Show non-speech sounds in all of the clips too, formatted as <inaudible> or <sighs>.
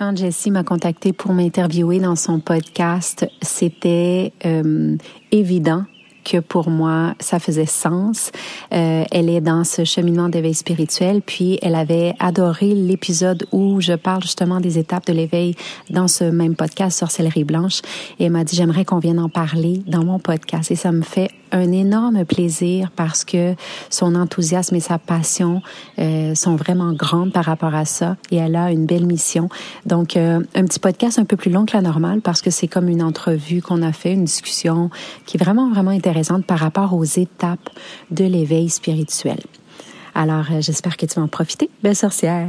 Quand Jessie m'a contacté pour m'interviewer dans son podcast, c'était euh, évident que pour moi, ça faisait sens. Euh, elle est dans ce cheminement d'éveil spirituel, puis elle avait adoré l'épisode où je parle justement des étapes de l'éveil dans ce même podcast Sorcellerie Blanche. Et elle m'a dit, j'aimerais qu'on vienne en parler dans mon podcast. Et ça me fait un énorme plaisir parce que son enthousiasme et sa passion euh, sont vraiment grandes par rapport à ça et elle a une belle mission. Donc, euh, un petit podcast un peu plus long que la normale parce que c'est comme une entrevue qu'on a fait, une discussion qui est vraiment, vraiment intéressante par rapport aux étapes de l'éveil spirituel. Alors, euh, j'espère que tu vas en profiter. Belle sorcière!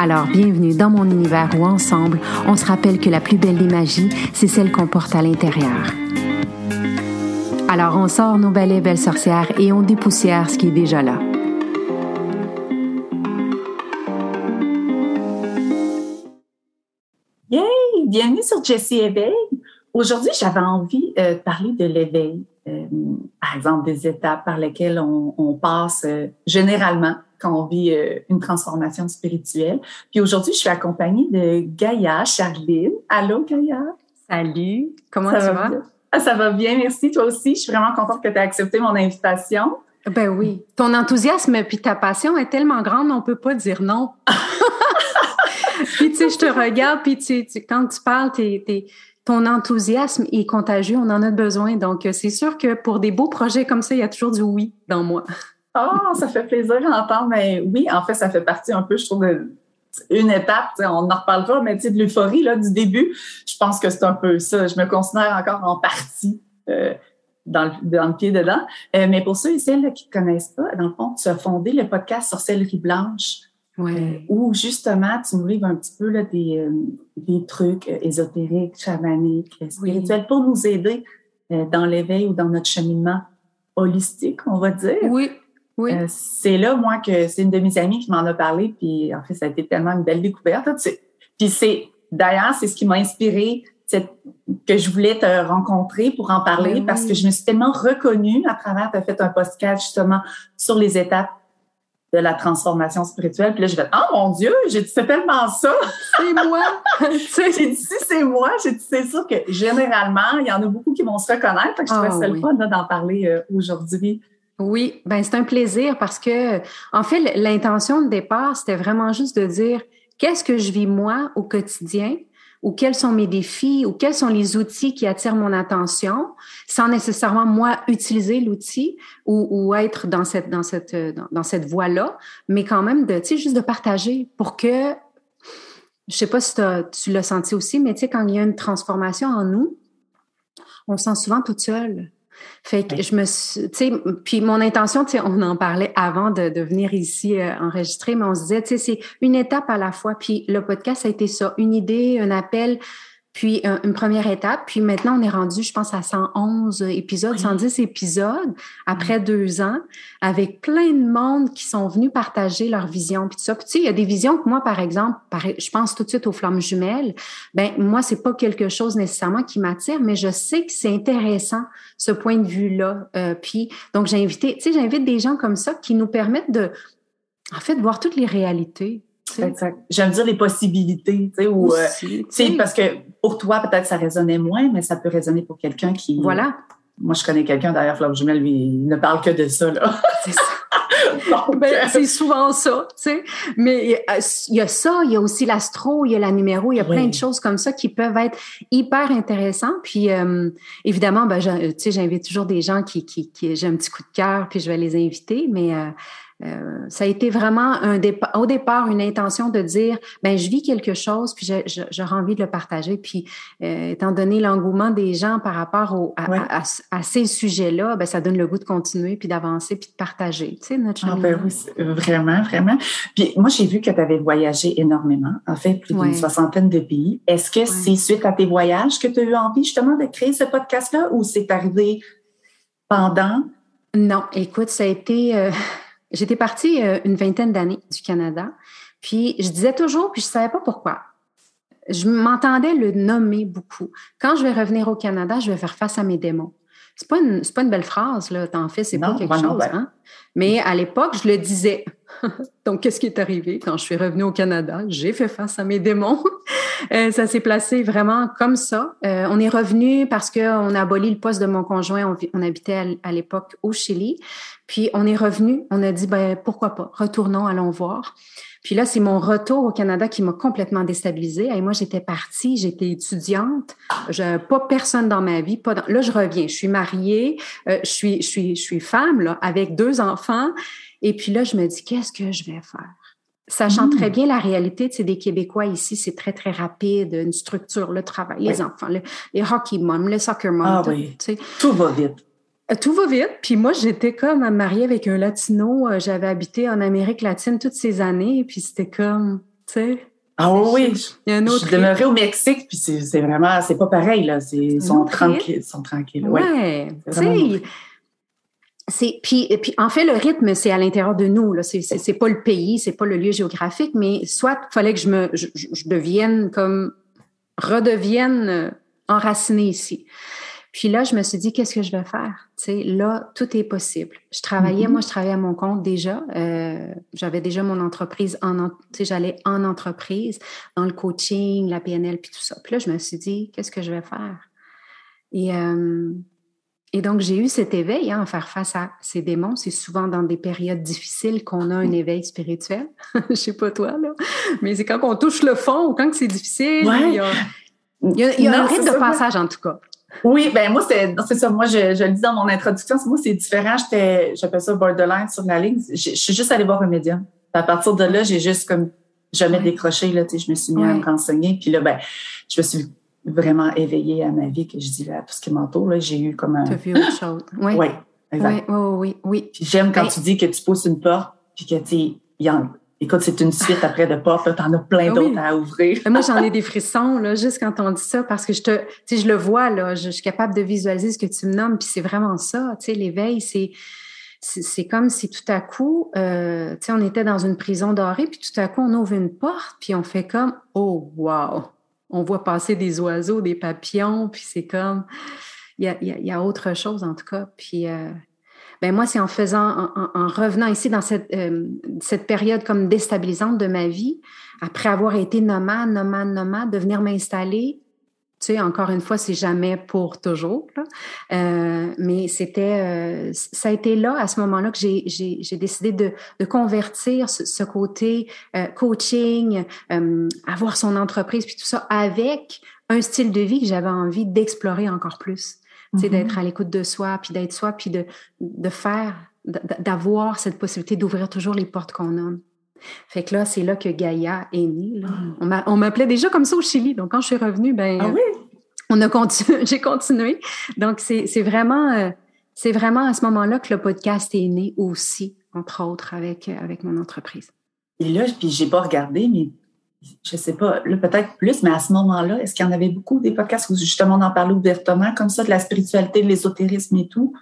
Alors, bienvenue dans mon univers où ensemble, on se rappelle que la plus belle des magies, c'est celle qu'on porte à l'intérieur. Alors, on sort nos balais belles sorcières et on dépoussière ce qui est déjà là. Yay! Bienvenue sur Jessie Éveil. Aujourd'hui, j'avais envie euh, de parler de l'éveil. Euh, par exemple, des étapes par lesquelles on, passe euh, généralement quand on vit euh, une transformation spirituelle. Puis aujourd'hui, je suis accompagnée de Gaïa Charline. Allô, Gaïa? Salut, comment ça tu vas? Ah, ça va bien, merci. Toi aussi, je suis vraiment contente que tu aies accepté mon invitation. Ben oui. Ton enthousiasme puis ta passion est tellement grande, on peut pas dire non. <laughs> puis tu sais, je te regarde, puis tu, quand tu parles, ton enthousiasme est contagieux, on en a besoin. Donc, c'est sûr que pour des beaux projets comme ça, il y a toujours du oui dans moi. Ah, ça fait plaisir d'entendre. Mais oui, en fait, ça fait partie un peu, je trouve, d'une étape. On en reparlera, mais de l'euphorie du début, je pense que c'est un peu ça. Je me considère encore en partie euh, dans, le, dans, le, pied dedans. Euh, mais pour ceux et celles qui ne connaissent pas, dans le fond, tu as fondé le podcast Sorcellerie Blanche. Ouais. Euh, où justement, tu nous livres un petit peu là, des, des trucs ésotériques, chamaniques, spirituels pour nous aider dans l'éveil ou dans notre cheminement holistique, on va dire. Oui, oui. Euh, c'est là, moi, que c'est une de mes amies qui m'en a parlé, puis en fait, ça a été tellement une belle découverte. Puis c'est, d'ailleurs, c'est ce qui m'a inspiré que je voulais te rencontrer pour en parler ben parce que je me suis tellement reconnue à travers, tu as fait un podcast justement sur les étapes de la transformation spirituelle. Puis là, je vais oh mon Dieu, j'ai dit, c'est tellement ça. C'est moi. <laughs> j'ai dit, si c'est moi, j'ai dit, c'est sûr que généralement, il y en a beaucoup qui vont se reconnaître. Fait que je trouvais oh, ça le fun d'en parler euh, aujourd'hui. Oui, ben c'est un plaisir parce que en fait l'intention de départ c'était vraiment juste de dire qu'est-ce que je vis moi au quotidien? Ou quels sont mes défis? Ou quels sont les outils qui attirent mon attention? Sans nécessairement moi utiliser l'outil ou, être dans cette dans cette dans, cette voie là, mais quand même de tu sais juste de partager pour que je sais pas si tu l'as senti aussi, mais tu sais quand il y a une transformation en nous, on se sent souvent toute seule. Fait que je me suis, tu sais, puis mon intention, tu sais, on en parlait avant de, de venir ici euh, enregistrer, mais on se disait, tu sais, c'est une étape à la fois. Puis le podcast a été ça, une idée, un appel, puis une première étape. Puis maintenant, on est rendu, je pense, à 111 épisodes, 110 épisodes après deux ans, avec plein de monde qui sont venus partager leur vision. Puis tout ça. Puis tu sais, il y a des visions que moi, par exemple, je pense tout de suite aux flammes jumelles. Ben moi, c'est pas quelque chose nécessairement qui m'attire, mais je sais que c'est intéressant ce point de vue-là. Euh, puis donc, j'ai invité, tu sais, j'invite des gens comme ça qui nous permettent de, en fait, voir toutes les réalités. J'aime dire les possibilités, tu sais, ou, euh, parce que pour toi, peut-être ça résonnait moins, mais ça peut résonner pour quelqu'un qui. Voilà. Moi, je connais quelqu'un, d'ailleurs, Flamme Jumelle, lui, il ne parle que de ça, là. <laughs> C'est ça. <laughs> Ben, c'est souvent ça, tu sais. Mais euh, il y a ça, il y a aussi l'astro, il y a la numéro, il y a plein de choses comme ça qui peuvent être hyper intéressantes. Puis euh, évidemment, ben, tu sais, j'invite toujours des gens qui, qui, qui j'ai un petit coup de cœur, puis je vais les inviter. Mais euh, euh, ça a été vraiment un au départ une intention de dire ben je vis quelque chose puis j'aurais envie de le partager. Puis euh, étant donné l'engouement des gens par rapport au, à, à, ces sujets-là ben ça donne le goût de continuer puis d'avancer puis de partager. Tu sais notre ah, ben oui, vraiment vraiment. Puis moi j'ai vu que tu avais voyagé énormément en fait plus d'une soixantaine de pays. Est-ce que c'est suite à tes voyages que tu as eu envie justement de créer ce podcast là ou c'est arrivé pendant? Non écoute ça a été euh, <laughs> J'étais partie euh, une vingtaine d'années du Canada, puis je disais toujours, puis je savais pas pourquoi. Je m'entendais le nommer beaucoup. Quand je vais revenir au Canada, je vais faire face à mes démons. C'est pas une, pas une belle phrase, là. T'en fais, c'est pas quelque chose, ben. hein? Mais à l'époque, je le disais. <laughs> Donc, qu'est-ce qui est arrivé? Quand je suis revenue au Canada? J'ai fait face à mes démons. <laughs> Euh, ça s'est placé vraiment comme ça. Euh, on est revenu parce qu'on a aboli le poste de mon conjoint. On, habitait à, l'époque au Chili. Puis, on est revenu. On a dit, ben, pourquoi pas? Retournons, allons voir. Puis là, c'est mon retour au Canada qui m'a complètement déstabilisée. Et moi, j'étais partie, j'étais étudiante, je pas personne dans ma vie. Là, je reviens, je suis mariée, euh, je suis, je suis, je suis femme là, avec deux enfants. Et puis là, je me dis, qu'est-ce que je vais faire? Sachant mmh. très bien la réalité des Québécois ici, c'est très, très rapide, une structure, le travail, les enfants, les hockey moms, le soccer moms. Ah, oui. Tout va vite. Euh, tout va vite. Puis moi, j'étais comme mariée avec un latino. Euh, j'avais habité en Amérique latine toutes ces années. Puis c'était comme, tu sais. Ah oui, Il y a un autre. Je suis demeurée au Mexique, puis c'est vraiment, c'est pas pareil, là. Ils sont tranquilles. sont tranquilles. Ouais. tu sais. puis, puis en fait le rythme c'est à l'intérieur de nous là c'est c'est pas le pays c'est pas le lieu géographique mais soit il fallait que je me je, je devienne comme redevienne euh, enracinée ici puis là, je me suis dit, qu'est-ce que je vais faire? Tu sais, là, tout est possible. Je travaillais, mm-hmm. moi, je travaillais à mon compte déjà. Euh, j'avais déjà mon entreprise en, tu sais, j'allais en entreprise, dans le coaching, la PNL, puis tout ça. Puis là, je me suis dit, qu'est-ce que je vais faire? Et, euh, et donc, j'ai eu cet éveil hein, à faire face à ces démons. C'est souvent dans des périodes difficiles qu'on a un éveil spirituel. <laughs> je sais pas toi, là. Mais c'est quand on touche le fond ou quand c'est difficile. Il y a, il y a, un rythme de passage, en tout cas. Oui, ben moi, c'est ça. Moi, je, je, le dis dans mon introduction, moi, c'est différent. J'étais, j'appelle ça borderline sur la ligne. Je, suis juste allée voir un médium. À partir de là, j'ai juste comme jamais décroché. Là, je me suis mis à me renseigner. Puis là, ben, je me suis vraiment éveillée à ma vie, que je dis là, tout ce qui m'entoure. J'ai eu comme un. Tu as vu autre chose. <laughs> Oui. Oui, exact. Oui, oui, oui. j'aime quand ben tu dis que tu pousses une porte, puis que tu y en Écoute, c'est une suite après de portes, t'en as plein ah d'autres à ouvrir. Moi, j'en ai des <laughs> frissons, là, juste quand on dit ça, parce que je te, tu sais, je le vois, là, je, suis capable de visualiser ce que tu me nommes, puis c'est vraiment ça, tu sais, l'éveil, c'est, c'est comme si tout à coup, euh, tu sais, on était dans une prison dorée, puis tout à coup, on ouvre une porte, puis on fait comme, oh, wow! On voit passer des oiseaux, des papillons, puis c'est comme, il y a, autre chose, en tout cas. Puis, euh, ben moi, c'est en faisant, en, revenant ici dans cette, euh, cette période comme déstabilisante de ma vie, après avoir été nomade, nomade, nomade, de venir m'installer. Tu sais, encore une fois, c'est jamais pour toujours. Euh, mais c'était, euh, ça a été là, à ce moment-là, que j'ai, j'ai, j'ai décidé de, de convertir ce, ce côté euh, coaching, euh, avoir son entreprise, puis tout ça, avec un style de vie que j'avais envie d'explorer encore plus c'est d'être mm-hmm. à l'écoute de soi, puis d'être soi, puis de, de faire, d'avoir cette possibilité d'ouvrir toujours les portes qu'on a. Fait que là, c'est là que Gaïa est née. Ah. On m'appelait déjà comme ça au Chili. Donc, quand je suis revenue, ben, ah oui? on a continué, <laughs> j'ai continué. Donc, c'est vraiment, euh, c'est vraiment à ce moment-là que le podcast est né aussi, entre autres, avec, avec mon entreprise. Et là, puis j'ai pas regardé, mais je sais pas, là peut-être plus, mais à ce moment-là, est-ce qu'il y en avait beaucoup des podcasts où justement on en parlait ouvertement, comme ça, de la spiritualité, de l'ésotérisme et tout?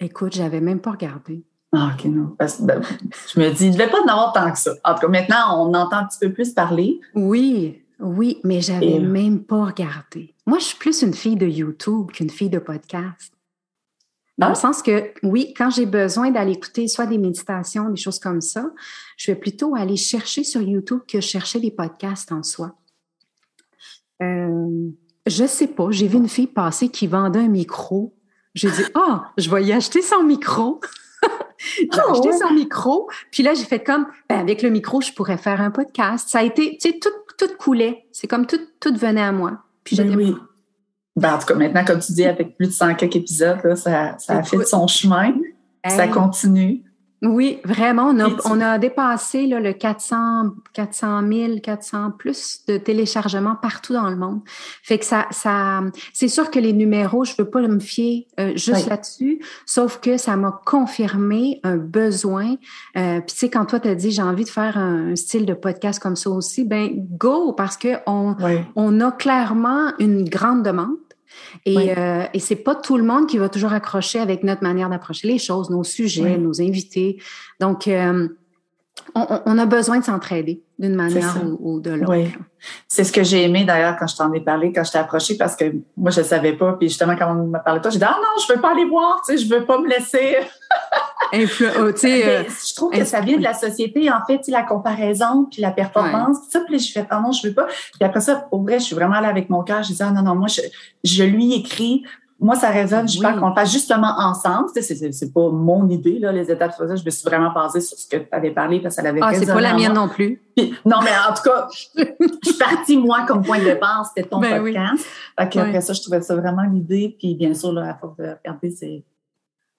Écoute, j'avais même pas regardé. Ah, OK, non. Ben, je me dis, il ne devait pas en avoir tant que ça. En tout cas, maintenant, on entend un petit peu plus parler. Oui, oui, mais j'avais même pas regardé. Moi, je suis plus une fille de YouTube qu'une fille de podcast. Dans le ah. sens que, oui, quand j'ai besoin d'aller écouter soit des méditations, des choses comme ça, je vais plutôt aller chercher sur YouTube que chercher des podcasts en soi. Euh, je sais pas, j'ai vu une fille passer qui vendait un micro. J'ai dit, ah, je vais y acheter son micro. <laughs> j'ai ah acheté son micro. Puis là, j'ai fait comme, ben, avec le micro, je pourrais faire un podcast. Ça a été, tu sais, tout, tout coulait. C'est comme tout, tout venait à moi. Puis ben oui. Ben, en tout cas, maintenant, comme tu dis, avec plus de 100 quelques épisodes, là, ça, ça a fait son chemin. Ça continue. Oui, vraiment. On a, on a dépassé là, le 400, 400 000, 400 plus de téléchargements partout dans le monde. Fait que ça, ça, c'est sûr que les numéros, je veux pas me fier euh, juste là-dessus, sauf que ça m'a confirmé un besoin. Euh, Puis tu sais, quand toi t'as dit j'ai envie de faire un, style de podcast comme ça aussi, ben go parce que on, on a clairement une grande demande. Et, euh, et c'est pas tout le monde qui va toujours accrocher avec notre manière d'approcher les choses, nos sujets, nos invités. Donc, euh, on, a besoin de s'entraider d'une manière ou, de l'autre. Oui. C'est ce que j'ai aimé d'ailleurs quand je t'en ai parlé, quand je t'ai approché, parce que moi, je ne savais pas. Puis justement, quand on m'a parlé de toi, j'ai dit Ah non, je ne veux pas aller voir, tu sais, je ne veux pas me laisser. Influ oh, euh, je trouve que ça vient de la société, en fait, la comparaison, puis la performance, tout ça. Puis je fais Ah non, je veux pas. Puis après ça, au vrai, je suis vraiment là avec mon cœur. Je dis Ah non, non, moi, je, je lui écris moi, ça résonne. Je parle qu'on le fasse justement ensemble. C'est, c'est, c'est pas mon idée, là, les étapes. Je me suis vraiment basée sur ce que tu avais parlé parce que ça avait Ah, c'est pas la mienne non plus. non, mais en tout cas, je suis partie, moi, comme point de départ, c'était ton ben podcast. Après ça, je trouvais ça vraiment l'idée. Puis bien sûr, là, à force de regarder, c'est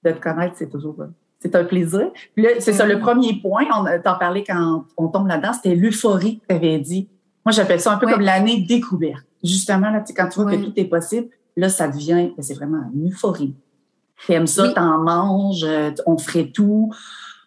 de te connaître, c'est toujours c'est un plaisir. Puis là, c'est ça, le premier point, on t'en parlait quand on tombe là-dedans, c'était l'euphorie que tu avais dit. Moi, j'appelle ça un peu comme l'année découverte. Justement, là, quand tu vois que tout est possible, Là, ça devient, ben, c'est vraiment une euphorie. T'aimes ça, t'en manges, euh, on ferait tout,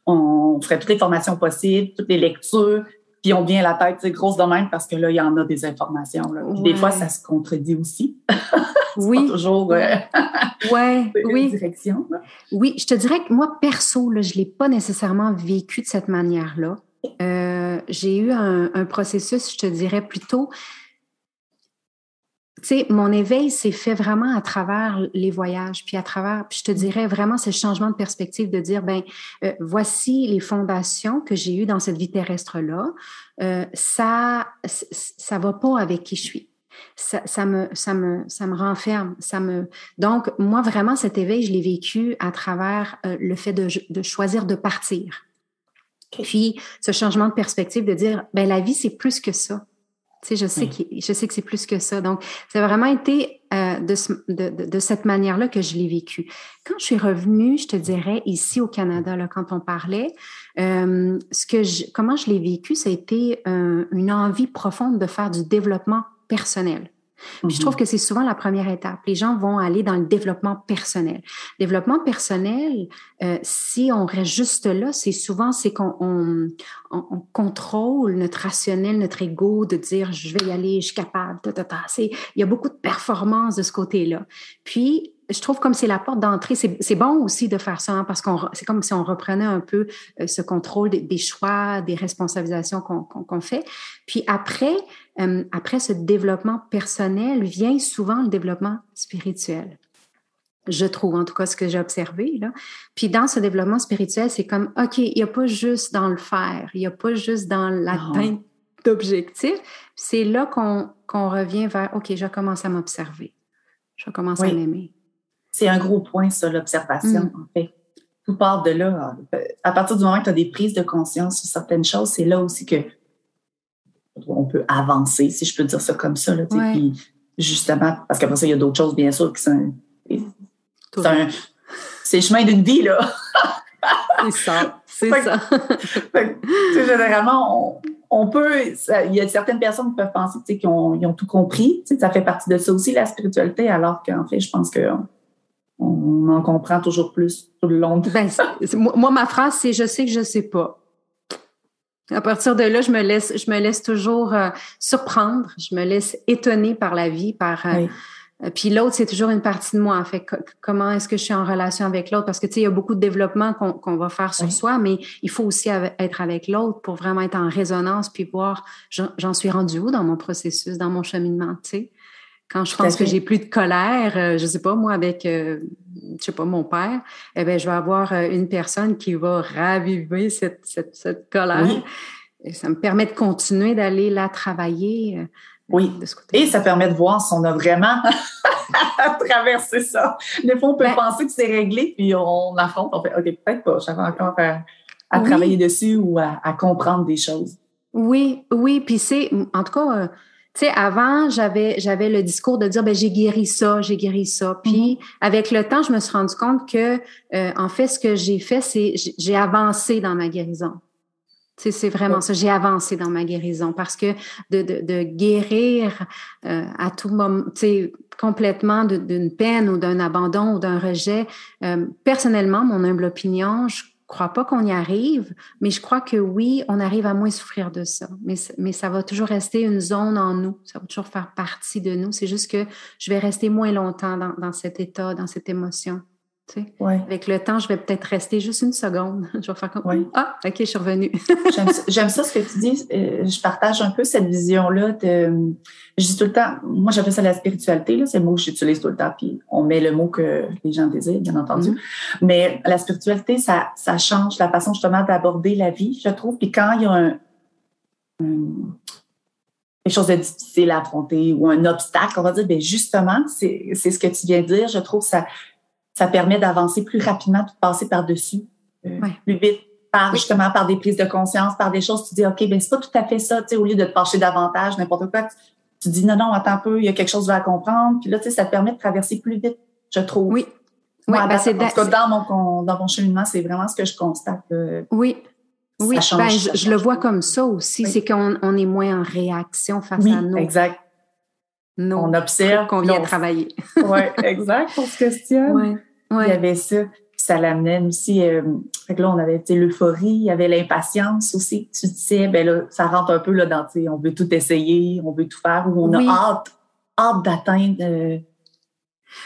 on ferait toutes les formations possibles, toutes les lectures, puis on vient la tête c'est grosse de même parce que là, il y en a des informations. Puis des fois, ça se contredit aussi. <laughs> oui. Toujours euh, <laughs> ouais, <laughs> oui. direction. Oui, je te dirais que moi, perso, là, je ne l'ai pas nécessairement vécu de cette manière-là. Euh, j'ai eu un, un, processus, je te dirais plutôt tu sais, mon éveil s'est fait vraiment à travers les voyages, puis à travers, puis je te dirais vraiment ce changement de perspective de dire, ben, euh, voici les fondations que j'ai eues dans cette vie terrestre-là. Euh, ça, ça va pas avec qui je suis. Ça, ça, me, ça me, ça me renferme. Ça me. Donc, moi, vraiment, cet éveil, je l'ai vécu à travers euh, le fait de, de choisir de partir. Puis, ce changement de perspective de dire, ben, la vie, c'est plus que ça sais, je sais, que, je sais que c'est plus que ça. Donc, ça a vraiment été euh, de, de, de, cette manière-là que je l'ai vécu. Quand je suis revenue, je te dirais, ici au Canada, là, quand on parlait, euh, ce que je, comment je l'ai vécu, ça a été euh, une envie profonde de faire du développement personnel. Puis je trouve mhm. que c'est souvent la première étape. Les gens vont aller dans le développement personnel. Développement personnel, euh, si on reste juste là, c'est souvent c'est qu'on on, on, contrôle notre rationnel, notre ego de dire je vais y aller, je suis capable. Ta, ta, ta. Il y a beaucoup de performance de ce côté-là. Puis je trouve comme c'est la porte d'entrée. C'est bon aussi de faire ça hein, parce qu'on c'est comme si on reprenait un peu euh, ce contrôle des, choix, des responsabilisations qu'on fait. Puis après, euh, après ce développement personnel vient souvent le développement spirituel. Je trouve, en tout cas, ce que j'ai observé. Là. Puis dans ce développement spirituel, c'est comme, OK, il n'y a pas juste dans le faire, il n'y a pas juste dans l'atteinte d'objectifs. C'est là qu'on revient vers, OK, je commence à m'observer. Je commence à m'aimer. C'est un gros point, ça, l'observation, mm. en fait. Tout part de là. À partir du moment que tu as des prises de conscience sur certaines choses, c'est là aussi que on peut avancer, si je peux dire ça comme ça. Là, Puis justement, parce qu'après ça, il y a d'autres choses, bien sûr, qui sont. C'est le chemin d'une vie, là. c'est ça. C'est ça. généralement, on, peut. il y a certaines personnes qui peuvent penser qu'ils ont, ils ont tout compris. Ça fait partie de ça aussi, la spiritualité, alors qu'en fait, je pense que on en comprend toujours plus tout le long. Ben, moi, ma phrase, c'est je sais que je sais pas. À partir de là, je me laisse, je me laisse toujours euh, surprendre, je me laisse étonner par la vie, par. Euh, euh, puis l'autre, c'est toujours une partie de moi. En fait, comment est-ce que je suis en relation avec l'autre? Parce que tu sais, il y a beaucoup de développement qu'on va faire sur soi, mais il faut aussi être avec l'autre pour vraiment être en résonance, puis voir j'en suis rendu où dans mon processus, dans mon cheminement. Tu sais? Quand je pense que j'ai plus de colère, euh, je sais pas moi avec, euh, je sais pas mon père, eh ben je vais avoir euh, une personne qui va raviver cette, cette, cette colère. Et ça me permet de continuer d'aller la travailler Oui. Et ça permet de voir si on a vraiment <laughs> traversé ça. Des fois, on peut ben penser que c'est réglé, puis on affronte, on fait OK, peut-être pas, j'avais encore à, travailler dessus ou à, comprendre des choses. Oui, oui, puis c'est, en tout cas, euh, tu sais, avant, j'avais j'avais le discours de dire ben j'ai guéri ça, j'ai guéri ça. Puis mm-hmm. avec le temps, je me suis rendu compte que euh, en fait, ce que j'ai fait, c'est j'ai avancé dans ma guérison. C'est vraiment ça. J'ai avancé dans ma guérison parce que de, de, de guérir euh, à tout moment, complètement d'une peine ou d'un abandon ou d'un rejet, euh, personnellement, mon humble opinion, je crois pas qu'on y arrive, mais je crois que oui, on arrive à moins souffrir de ça. Mais, ça va toujours rester une zone en nous. Ça va toujours faire partie de nous. C'est juste que je vais rester moins longtemps dans cet état, dans cette émotion. Avec le temps, je vais peut-être rester juste une seconde. <laughs> je vais faire comme Ah, OK, je suis revenue. <laughs> J'aime ça ce que tu dis. Euh, je partage un peu cette vision-là de. Je dis tout le temps, moi j'appelle ça la spiritualité, c'est le mot que j'utilise tout le temps, puis on met le mot que les gens désirent, bien entendu. Mm-hmm. Mais la spiritualité, ça, ça change la façon justement d'aborder la vie, je trouve. Puis quand il y a un, quelque chose de difficile à affronter ou un obstacle, on va dire, bien justement, c'est ce que tu viens de dire. Je trouve ça ça permet d'avancer plus rapidement, de passer par-dessus euh, plus vite, par justement par des prises de conscience, par des choses. Tu dis, OK, ben c'est pas tout à fait ça, tu sais, au lieu de te pencher davantage, n'importe quoi, tu, dis, non, non, attends un peu, il y a quelque chose à comprendre. Puis là, tu sais, ça te permet de traverser plus vite, je trouve. Oui. Oui, ben c'est dans mon, dans mon cheminement, c'est vraiment ce que je constate. oui. Oui, ben, je, le vois comme ça aussi, c'est qu'on on est moins en réaction face à nous. Exact on observe. Qu'on vient travailler. <laughs> oui, exact. On se questionne. Il y avait ça. ça l'amène aussi. Euh, fait que là, on avait l'euphorie, il y avait l'impatience aussi. Tu disais, ben là, ça rentre un peu là dans, on veut tout essayer, on veut tout faire, ou on a hâte, hâte d'atteindre euh,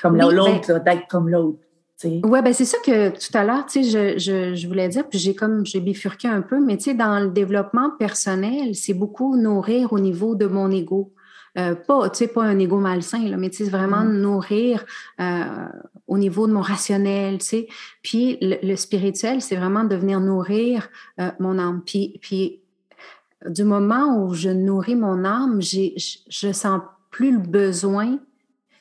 comme l'autre, ben d'être comme l'autre. Oui, ben c'est ça que tout à l'heure, tu sais, je, je, je, voulais dire, puis j'ai comme j'ai bifurqué un peu, mais tu sais, dans le développement personnel, c'est beaucoup nourrir au niveau de mon ego. Euh, pas, tu sais, pas un ego malsain, là, mais tu sais, vraiment mm. nourrir euh, au niveau de mon rationnel, tu sais. Puis le, spirituel, c'est vraiment de venir nourrir euh, mon âme. Puis, puis du moment où je nourris mon âme, j'ai, je, je sens plus le besoin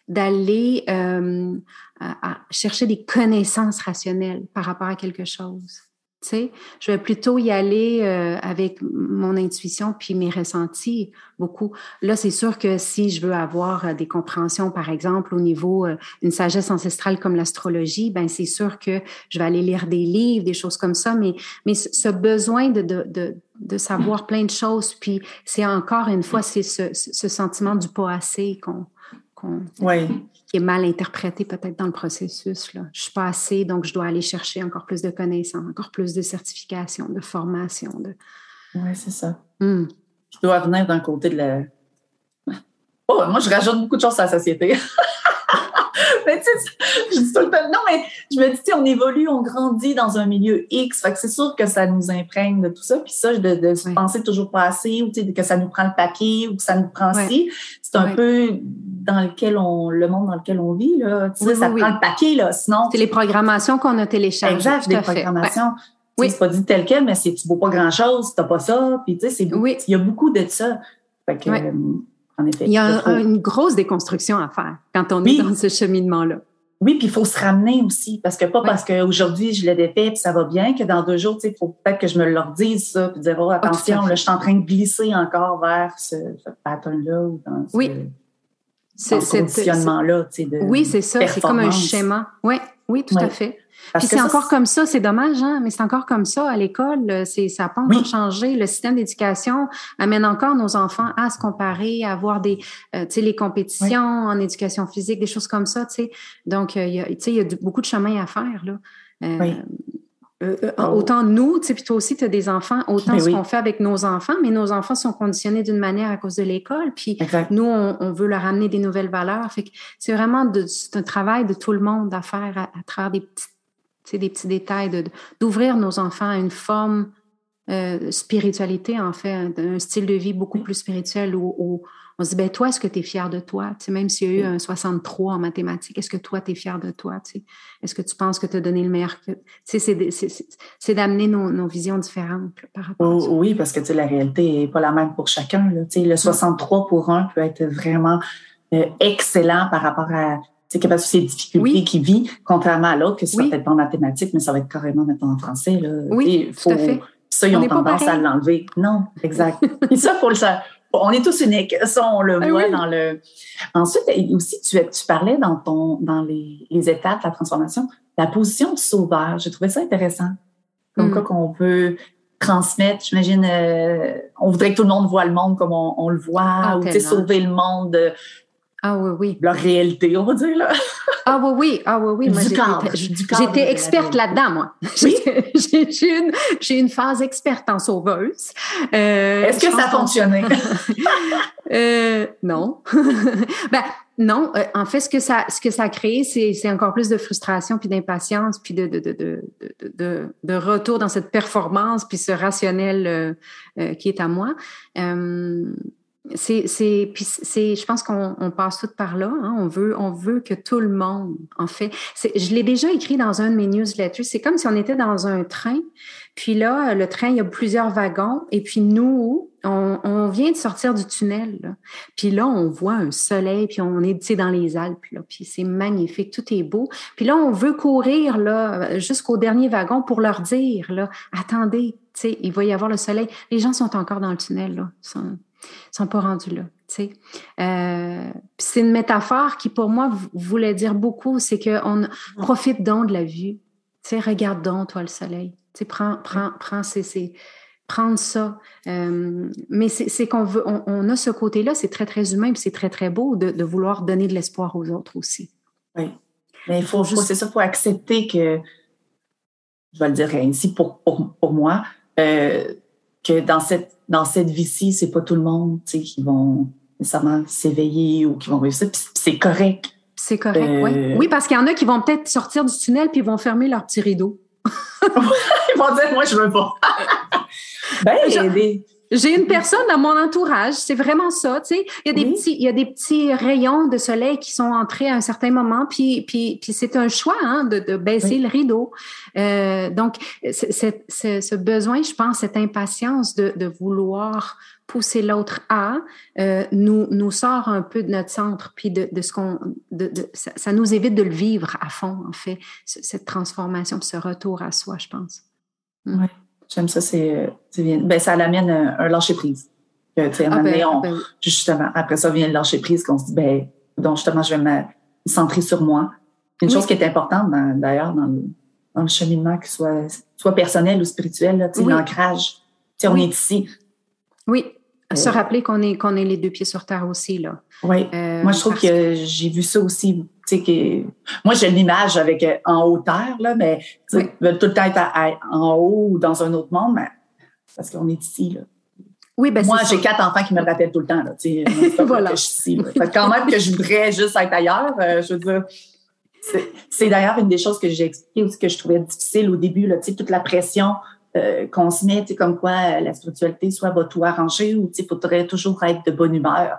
d'aller euh, à chercher des connaissances rationnelles par rapport à quelque chose je vais plutôt y aller euh, avec mon intuition puis mes ressentis beaucoup. Là, c'est sûr que si je veux avoir euh, des compréhensions, par exemple, au niveau d'une euh, sagesse ancestrale comme l'astrologie, ben c'est sûr que je vais aller lire des livres, des choses comme ça. Mais, mais ce besoin de, de, de, savoir plein de choses, puis c'est encore une fois, c'est ce, sentiment du pas assez qu'on qui est mal interprété peut-être dans le processus. Là. Je suis pas assez, donc je dois aller chercher encore plus de connaissances, encore plus de certifications, de formation. De... Oui, c'est ça. Hmm. Je dois venir d'un côté de la. <laughs> Oh, moi, je rajoute beaucoup de choses à la société. <laughs> mais tu sais, je dis tout le temps, non, mais je me dis, on évolue, on grandit dans un milieu X. Fait que c'est sûr que ça nous imprègne de tout ça. Puis ça, de, de se penser toujours pas assez, ou tu sais, que ça nous prend le papier, ou que ça nous prend ci. C'est un peu dans lequel on, le monde dans lequel on vit, là. Tu sais, ça prend le paquet, là. Sinon. C'est les programmations qu'on a téléchargées. Exact, des programmations. Oui. C'est pas dit tel quel, mais c'est, tu vaux pas grand chose, t'as pas ça. Puis, tu sais, c'est, il y a beaucoup de ça. Fait que, euh, en effet. Il y a une grosse déconstruction à faire quand on est dans ce cheminement-là. Oui, puis il faut se ramener aussi, parce que pas parce qu'aujourd'hui je l'ai défait puis ça va bien, que dans deux jours, il faut peut-être que je me le redise ça, puis dire oh ah, attention, là, je suis en train de glisser encore vers ce, pattern-là ou dans ce, oui. Ce conditionnement-là. Oui, c'est ça, c'est comme un schéma. Oui, oui, tout à fait. Puis c'est encore comme ça, c'est dommage, hein, mais c'est encore comme ça à l'école. C'est ça n'a pas encore changé. Le système d'éducation amène encore nos enfants à se comparer, à avoir des, euh, tu sais, les compétitions en éducation physique, des choses comme ça, tu sais. Donc, euh, il y a, tu sais, il y a beaucoup de chemin à faire là. Euh, oh. autant nous, tu sais, puis toi aussi, tu as des enfants, autant ben ce qu'on fait avec nos enfants, mais nos enfants sont conditionnés d'une manière à cause de l'école, puis nous, on, veut leur amener des nouvelles valeurs. Fait que c'est vraiment de, un travail de tout le monde à faire à, à travers des petits détails, d'ouvrir nos enfants à une forme euh, spiritualité, en fait, un, style de vie beaucoup plus spirituel où, On se dit, ben toi, est-ce que tu es fier de toi? Tu sais, même s'il y a eu un 63 en mathématiques, est-ce que toi, tu es fier de toi? Tu sais? Est-ce que tu penses que tu as donné le meilleur? Que... Tu sais, c'est d'amener nos, nos, visions différentes par rapport à ça. Oui, parce que tu sais, la réalité n'est pas la même pour chacun. Là. Tu sais, le 63 pour un peut être vraiment euh, excellent par rapport à c'est capable ces difficultés qu'il vit, contrairement à l'autre, que ce soit peut-être pas en mathématiques, mais ça va être carrément maintenant en français. Là. Oui, tout à fait. Ça, ils ont tendance à l'enlever. Non, exact. Et <laughs> ça, faut le savoir. On est tous uniques. Ça, on le ah voit dans le. Ensuite, aussi, tu, tu parlais dans ton dans les, les étapes de la transformation, la position de sauveur. J'ai trouvé ça intéressant. Comme quoi hmm. qu'on veut transmettre, j'imagine, euh, on voudrait que tout le monde voit le monde comme on, le voit, ah, ou sauver le monde ah oui, oui. La réalité, on va dire, là. Ah oui, oui. Ah oui, oui. J'étais experte là-dedans, moi. Oui? <laughs> J'ai une, une phase experte en sauveuse. Euh, Est-ce que ça a fonctionné? <laughs> euh, non. <laughs> ben, non. Euh, en fait, ce que ça, ce que ça a créé, c'est encore plus de frustration, puis d'impatience, puis de de, de, de, de, de, retour dans cette performance, puis ce rationnel euh, euh qui est à moi. C'est, c'est, puis c'est, je pense qu'on on passe tout par là. Hein. On veut, on veut que tout le monde, en fait. je l'ai déjà écrit dans un de mes newsletters. C'est comme si on était dans un train. Puis là, le train, il y a plusieurs wagons. Et puis nous, on, vient de sortir du tunnel. Puis là, on voit un soleil. Puis on est, dans les Alpes. Là. Puis c'est magnifique. Tout est beau. Puis là, on veut courir là jusqu'au dernier wagon pour leur dire là, attendez, il va y avoir le soleil. Les gens sont encore dans le tunnel là pas rendus là. Euh, c'est une métaphore qui, pour moi, voulait dire beaucoup. C'est qu'on profite donc de la vue. sais, regarde donc, toi, le soleil. sais, prends, prends, prends ces, prendre ça. Euh, mais c'est qu'on veut, on, a ce côté-là, c'est très, très humain, puis c'est très, très beau de, vouloir donner de l'espoir aux autres aussi. Oui. Mais il faut, juste... c'est ça, il faut accepter que, je vais le dire ainsi pour, pour, moi, euh, que dans cette dans cette vie-ci, c'est pas tout le monde qui vont nécessairement s'éveiller ou qui vont réussir. c'est correct. C'est correct, oui. Euh, oui, parce qu'il y en a qui vont peut-être sortir du tunnel puis ils vont fermer leur petit rideau. <laughs> ils vont dire, moi, je veux pas. ben, <laughs> j'ai une personne dans mon entourage, c'est vraiment ça, tu sais. Il y a des petits, il y a des petits rayons de soleil qui sont entrés à un certain moment, puis puis, puis c'est un choix hein, de, de baisser le rideau. Euh, donc, ce besoin, je pense, cette impatience de, de vouloir pousser l'autre à euh, nous nous sort un peu de notre centre, puis de, de ce qu'on, de, de, ça, ça, nous évite de le vivre à fond, en fait, cette transformation, ce retour à soi, je pense. Mm. J'aime ça, c'est bien. Ben, ça l'amène un, un lâcher prise. ah ben, on, ben justement, après ça vient le lâcher prise qu'on se dit, ben, donc justement, je vais me centrer sur moi. Une chose qui est importante d'ailleurs dans le, dans le cheminement, que ce soit, soit personnel ou spirituel, oui. l'ancrage. On est ici. Oui, se rappeler qu'on est, qu'on est les deux pieds sur terre aussi. Là. Oui. Euh, moi, je trouve que, j'ai vu ça aussi. Que, moi, j'ai l'image avec euh, en hauteur, là, mais tout le temps être en haut ou dans un autre monde, mais, parce qu'on est ici. Là. Oui, ben Moi, j'ai quatre enfants qui me rappellent tout le temps. Là, <laughs> voilà. Que je suis ici, quand même que je voudrais juste être ailleurs, euh, je veux dire. C'est d'ailleurs une des choses que j'ai expliqué aussi que je trouvais difficile au début, là, toute la pression euh, qu'on se met, comme quoi euh, la spiritualité soit va tout arranger ou il faudrait toujours être de bonne humeur.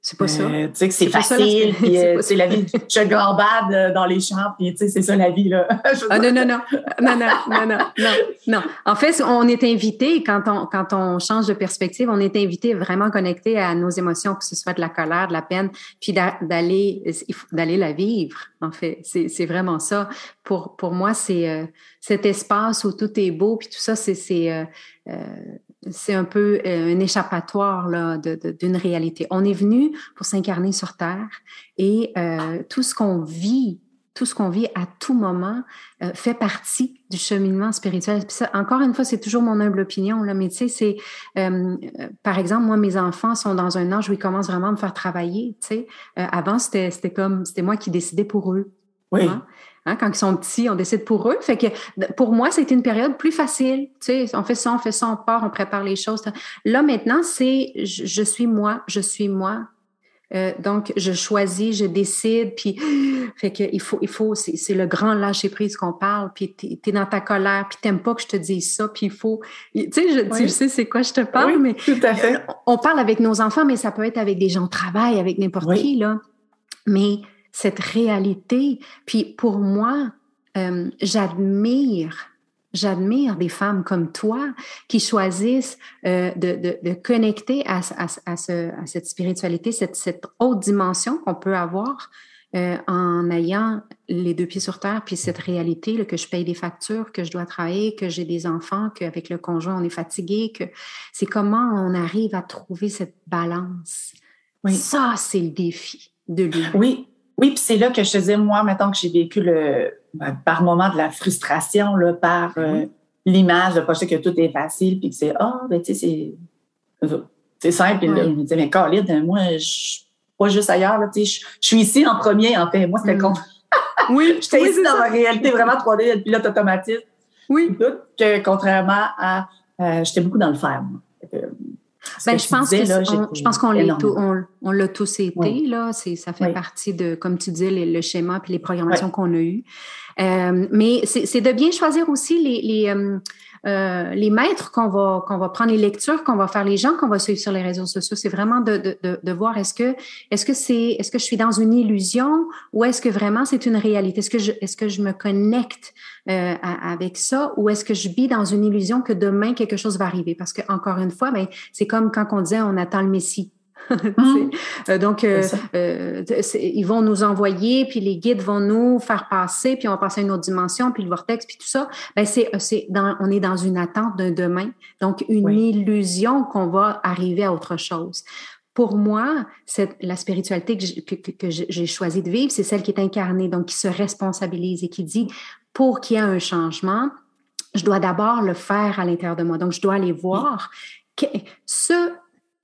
C'est pas ça. Euh, tu sais que c'est facile, puis c'est la vie. Je gambade dans les champs, puis tu sais, c'est ça la vie, là. <laughs> ah non, non, non. Non, non, non, non, non, non. En fait, on est invité, quand on, quand on change de perspective, on est invité vraiment connecté à nos émotions, que ce soit de la colère, de la peine, puis d'aller, d'aller la vivre, en fait. C'est vraiment ça. Pour, pour moi, c'est cet espace où tout est beau, puis tout ça, c'est c'est euh, un peu euh, un échappatoire là, d'une réalité. On est venu pour s'incarner sur Terre et euh, tout ce qu'on vit, tout ce qu'on vit à tout moment fait partie du cheminement spirituel. Puis ça, encore une fois, c'est toujours mon humble opinion, là, mais tu sais, c'est, par exemple, moi, mes enfants sont dans un âge où ils commencent vraiment à me faire travailler, tu sais. avant, c'était comme, c'était moi qui décidais pour eux. Oui. Hein. Hein, quand ils sont petits, on décide pour eux. Fait que pour moi, c'était une période plus facile. Tu sais, on fait ça, on fait ça, on part, on prépare les choses. Là, maintenant, c'est je, suis moi, je suis moi. Euh, donc, je choisis, je décide, puis fait que il faut, il faut, c'est le grand lâcher prise qu'on parle, puis tu es, dans ta colère, puis t'aimes pas que je te dise ça, puis il faut, tu sais, je, tu sais c'est quoi je te parle, mais tout à fait. on parle avec nos enfants, mais ça peut être avec des gens au travail, avec n'importe qui là. Mais cette réalité, puis pour moi, euh, j'admire J'admire des femmes comme toi qui choisissent euh, de, connecter à, cette spiritualité, cette, haute dimension qu'on peut avoir euh, en ayant les deux pieds sur terre, puis cette réalité que je paye des factures, que je dois travailler, que j'ai des enfants, qu'avec le conjoint on est fatigué, que c'est comment on arrive à trouver cette balance. Oui. Ça, c'est le défi de lui. Oui, oui, puis c'est là que je te disais, moi, maintenant que j'ai vécu le, ben, par moment de la frustration, là, par euh, l'image de penser que tout est facile, puis que c'est, ah, ben, tu sais, c'est, c'est simple. Puis là, je me disais, mais Caroline, moi, je suis pas juste ailleurs, là, tu sais, je suis ici en premier, en fait. Moi, c'était mm. con. <laughs> oui, <laughs> j'étais ici dans la réalité vraiment 3D, le pilote automatique. Oui. que contrairement à, euh, j'étais beaucoup dans le faire, moi. Ben, je, pense que je pense qu'on l'a on, on l'a tous été là. C'est ça fait partie de, comme tu dis, le, schéma puis les programmations qu'on a eues. Euh, mais c'est de bien choisir aussi les, les euh, les maîtres qu'on va qu'on va prendre les lectures qu'on va faire les gens qu'on va suivre sur les réseaux sociaux c'est vraiment de, de, de, voir est-ce que est-ce que c'est est-ce que je suis dans une illusion ou est-ce que vraiment c'est une réalité? Est-ce que je est-ce que je me connecte euh, avec ça ou est-ce que je vis dans une illusion que demain quelque chose va arriver? Parce que encore une fois ben c'est comme quand on disait on attend le messie <laughs> Mmh. Euh, donc, euh, euh, ils vont nous envoyer, puis les guides vont nous faire passer, puis on va passer à une autre dimension, puis le vortex, puis tout ça. Ben c'est, on est dans une attente d'un demain, donc une illusion qu'on va arriver à autre chose. Pour moi, c'est la spiritualité que, que j'ai choisi de vivre, c'est celle qui est incarnée, donc qui se responsabilise et qui dit, pour qu'il y ait un changement, je dois d'abord le faire à l'intérieur de moi. Donc, je dois aller voir ce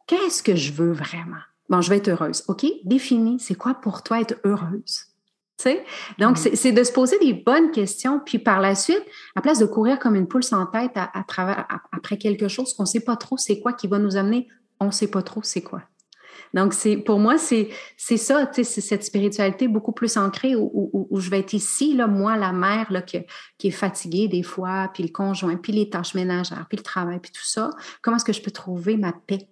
Qu'est-ce que je veux vraiment? Bon, je vais être heureuse. OK? Définis, c'est quoi pour toi être heureuse? Tu sais? Donc, mm. c'est de se poser des bonnes questions, puis par la suite, à place de courir comme une poule sans tête à, travers, après quelque chose qu'on ne sait pas trop c'est quoi qui va nous amener, on ne sait pas trop c'est quoi. Donc, c'est pour moi, c'est ça, tu sais, c'est cette spiritualité beaucoup plus ancrée où, où, je vais être ici, là, moi, la mère, là, qui, qui est fatiguée des fois, puis le conjoint, puis les tâches ménagères, puis le travail, puis tout ça. Comment est-ce que je peux trouver ma paix?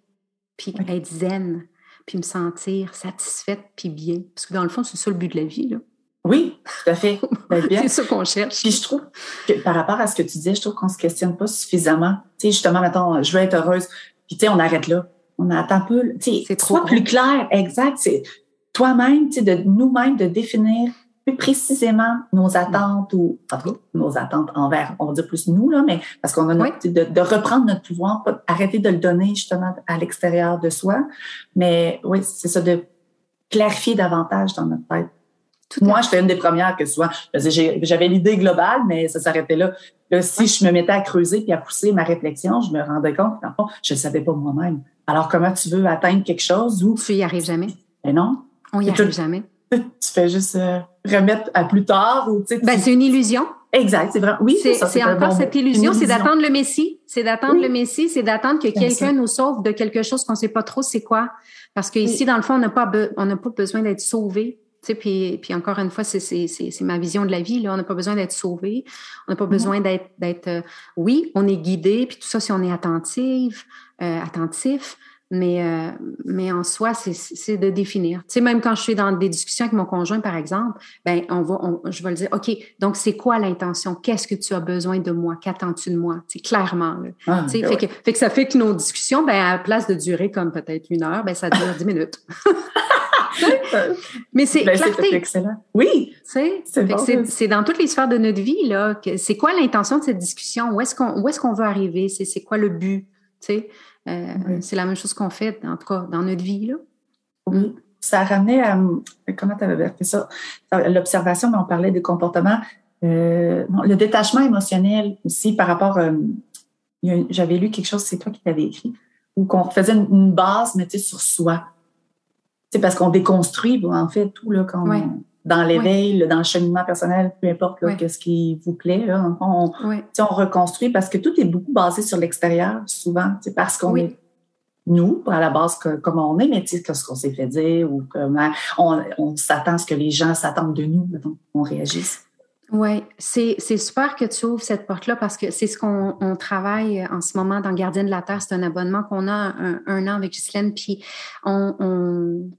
Puis être zen, puis me sentir satisfaite, puis bien. Parce que dans le fond, c'est ça le but de la vie, là. Oui, tout à fait. <laughs> Ben, c'est ça qu'on cherche. Puis je trouve que par rapport à ce que tu disais, je trouve qu'on se questionne pas suffisamment. Tu sais, justement, maintenant, je veux être heureuse. Puis tu sais, on arrête là. On attend un peu. Tu sais, c'est trop plus clair. Exact. C'est toi-même, tu sais, de nous-mêmes, de définir plus précisément nos attentes ou en tout cas, nos attentes envers, on va dire plus nous, là, mais parce qu'on a notre, de, de, reprendre notre pouvoir, arrêter de le donner justement à l'extérieur de soi. Mais oui, c'est ça, de clarifier davantage dans notre tête. Tout Moi, j'étais une des premières que soit j'avais l'idée globale, mais ça s'arrêtait là. là si je me mettais à creuser puis à pousser ma réflexion, je me rendais compte que, je ne savais pas moi-même. Alors, comment tu veux atteindre quelque chose où... Tu y arrives jamais. Mais non. On y arrive jamais. <laughs> tu fais juste euh, remettre à plus tard ou tu sais. Ben, c'est une illusion. Exact, c'est vrai. Oui, c'est C'est encore cette illusion, c'est d'attendre le Messie, c'est d'attendre le Messie, c'est d'attendre que quelqu'un nous sauve de quelque chose qu'on sait pas trop c'est quoi. Parce que ici, dans le fond, on n'a pas on n'a pas besoin d'être sauvé. Tu sais, puis, puis encore une fois, c'est, ma vision de la vie. Là. On n'a pas besoin d'être sauvé. On n'a pas mm-hmm. besoin d'être, d'être euh, oui, on est guidé, puis tout ça, si on est attentive, euh, attentif, mais, euh, mais en soi, c'est de définir. Tu sais, même quand je suis dans des discussions avec mon conjoint, par exemple, ben on va, je vais le dire, OK, donc c'est quoi l'intention? Qu'est-ce que tu as besoin de moi? Qu'attends-tu de moi? Tu sais, clairement. Là. Ah, tu sais, ben fait, que, fait, que, ça fait que nos discussions, ben, à la place de durer comme peut-être une heure, ben, ça dure dix minutes. <laughs> mais c'est ben, excellent. Oui. C'est dans toutes les sphères de notre vie. là. C'est quoi l'intention de cette discussion? Où est-ce qu'on est qu'on veut arriver? C'est quoi le but? Tu Euh, c'est la même chose qu'on fait, en tout cas, dans notre vie. Là. Oui. Mm. Ça ramenait à, comment tu avais fait ça? L'observation, mais on parlait des comportements. Euh, le détachement émotionnel aussi par rapport. Euh, j'avais lu quelque chose, c'est toi qui t'avais écrit, où qu'on faisait une, base, mais tu sais, sur soi. C'est parce qu'on déconstruit, en fait, tout, là, quand dans l'éveil, dans le cheminement personnel, peu importe ce qui vous plaît. Là, on, on reconstruit parce que tout est beaucoup basé sur l'extérieur, souvent, c'est parce qu'on est nous, à la base, comment on est, mais tu sais, ce qu'on s'est fait dire ou comment on, s'attend à ce que les gens s'attendent de nous, donc on réagisse. Oui, c'est super que tu ouvres cette porte-là parce que c'est ce qu'on travaille en ce moment dans Gardien de la Terre. C'est un abonnement qu'on a un, an avec Ghislaine, puis on, on,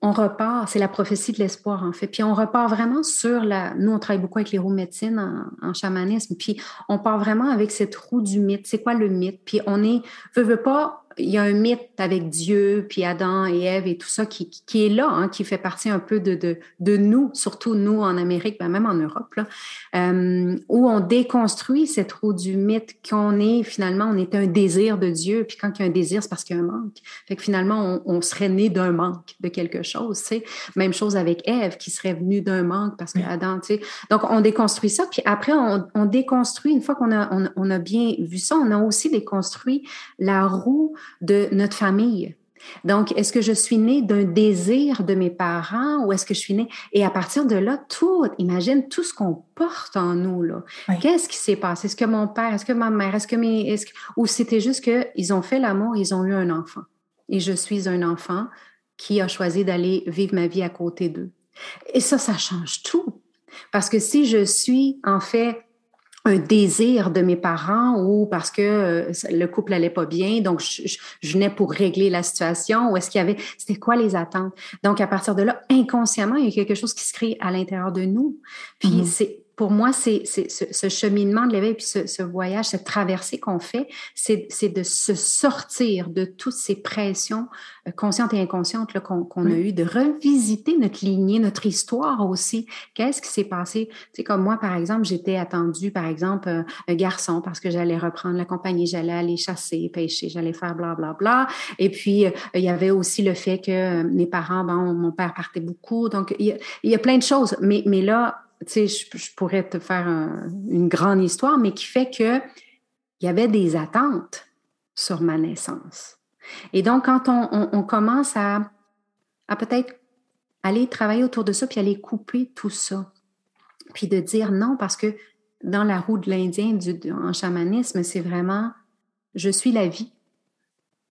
repart, c'est la prophétie de l'espoir en fait, puis on repart vraiment sur la... Nous, on travaille beaucoup avec les roues médecine en, chamanisme, puis on part vraiment avec cette roue du mythe. C'est quoi le mythe? Puis on est, veut pas, il y a un mythe avec Dieu, puis Adam et Ève et tout ça qui, qui est là, hein, qui fait partie un peu de, de, de nous, surtout nous en Amérique, ben même en Europe, là, euh, où on déconstruit cette roue du mythe qu'on est finalement, on est un désir de Dieu, puis quand il y a un désir, c'est parce qu'il y a un manque. Fait que finalement, on, on serait né d'un manque de quelque chose, tu sais. Même chose avec Ève, qui serait venue d'un manque parce que Adam, tu sais. Donc, on déconstruit ça, puis après, on, on déconstruit, une fois qu'on a, on, on a bien vu ça, on a aussi déconstruit la roue de notre famille. Donc, est-ce que je suis née d'un désir de mes parents ou est-ce que je suis née? Et à partir de là, tout, imagine tout ce qu'on porte en nous, là. Qu'est-ce qui s'est passé? Est-ce que mon père, est-ce que ma mère, est-ce que mes, est-ce ou c'était juste qu'ils ont fait l'amour, ils ont eu un enfant. Et je suis un enfant qui a choisi d'aller vivre ma vie à côté d'eux. Et ça, ça change tout. Parce que si je suis, en fait, un désir de mes parents ou parce que euh, le couple allait pas bien, donc je, venais pour régler la situation ou est-ce qu'il y avait, c'était quoi les attentes? Donc à partir de là, inconsciemment, il y a quelque chose qui se crée à l'intérieur de nous. Puis mm-hmm. c'est pour moi, c'est ce, cheminement de l'éveil, puis ce, voyage, cette traversée qu'on fait, c'est de se sortir de toutes ces pressions euh, conscientes et inconscientes qu'on a eues, de revisiter notre lignée, notre histoire aussi. Qu'est-ce qui s'est passé? Tu comme moi, par exemple, j'étais attendue, par exemple, euh, un garçon parce que j'allais reprendre la compagnie, j'allais aller chasser, pêcher, j'allais faire bla, bla, bla. Et puis, euh, il y avait aussi le fait que mes parents, bon, mon père partait beaucoup. Donc, il y a, il y a plein de choses. Mais, mais là, tu sais, je, pourrais te faire une grande histoire, mais qui fait que il y avait des attentes sur ma naissance. Et donc, quand on, commence à, à peut-être aller travailler autour de ça, puis aller couper tout ça, puis de dire non, parce que dans la roue de l'Indien en chamanisme, c'est vraiment je suis la vie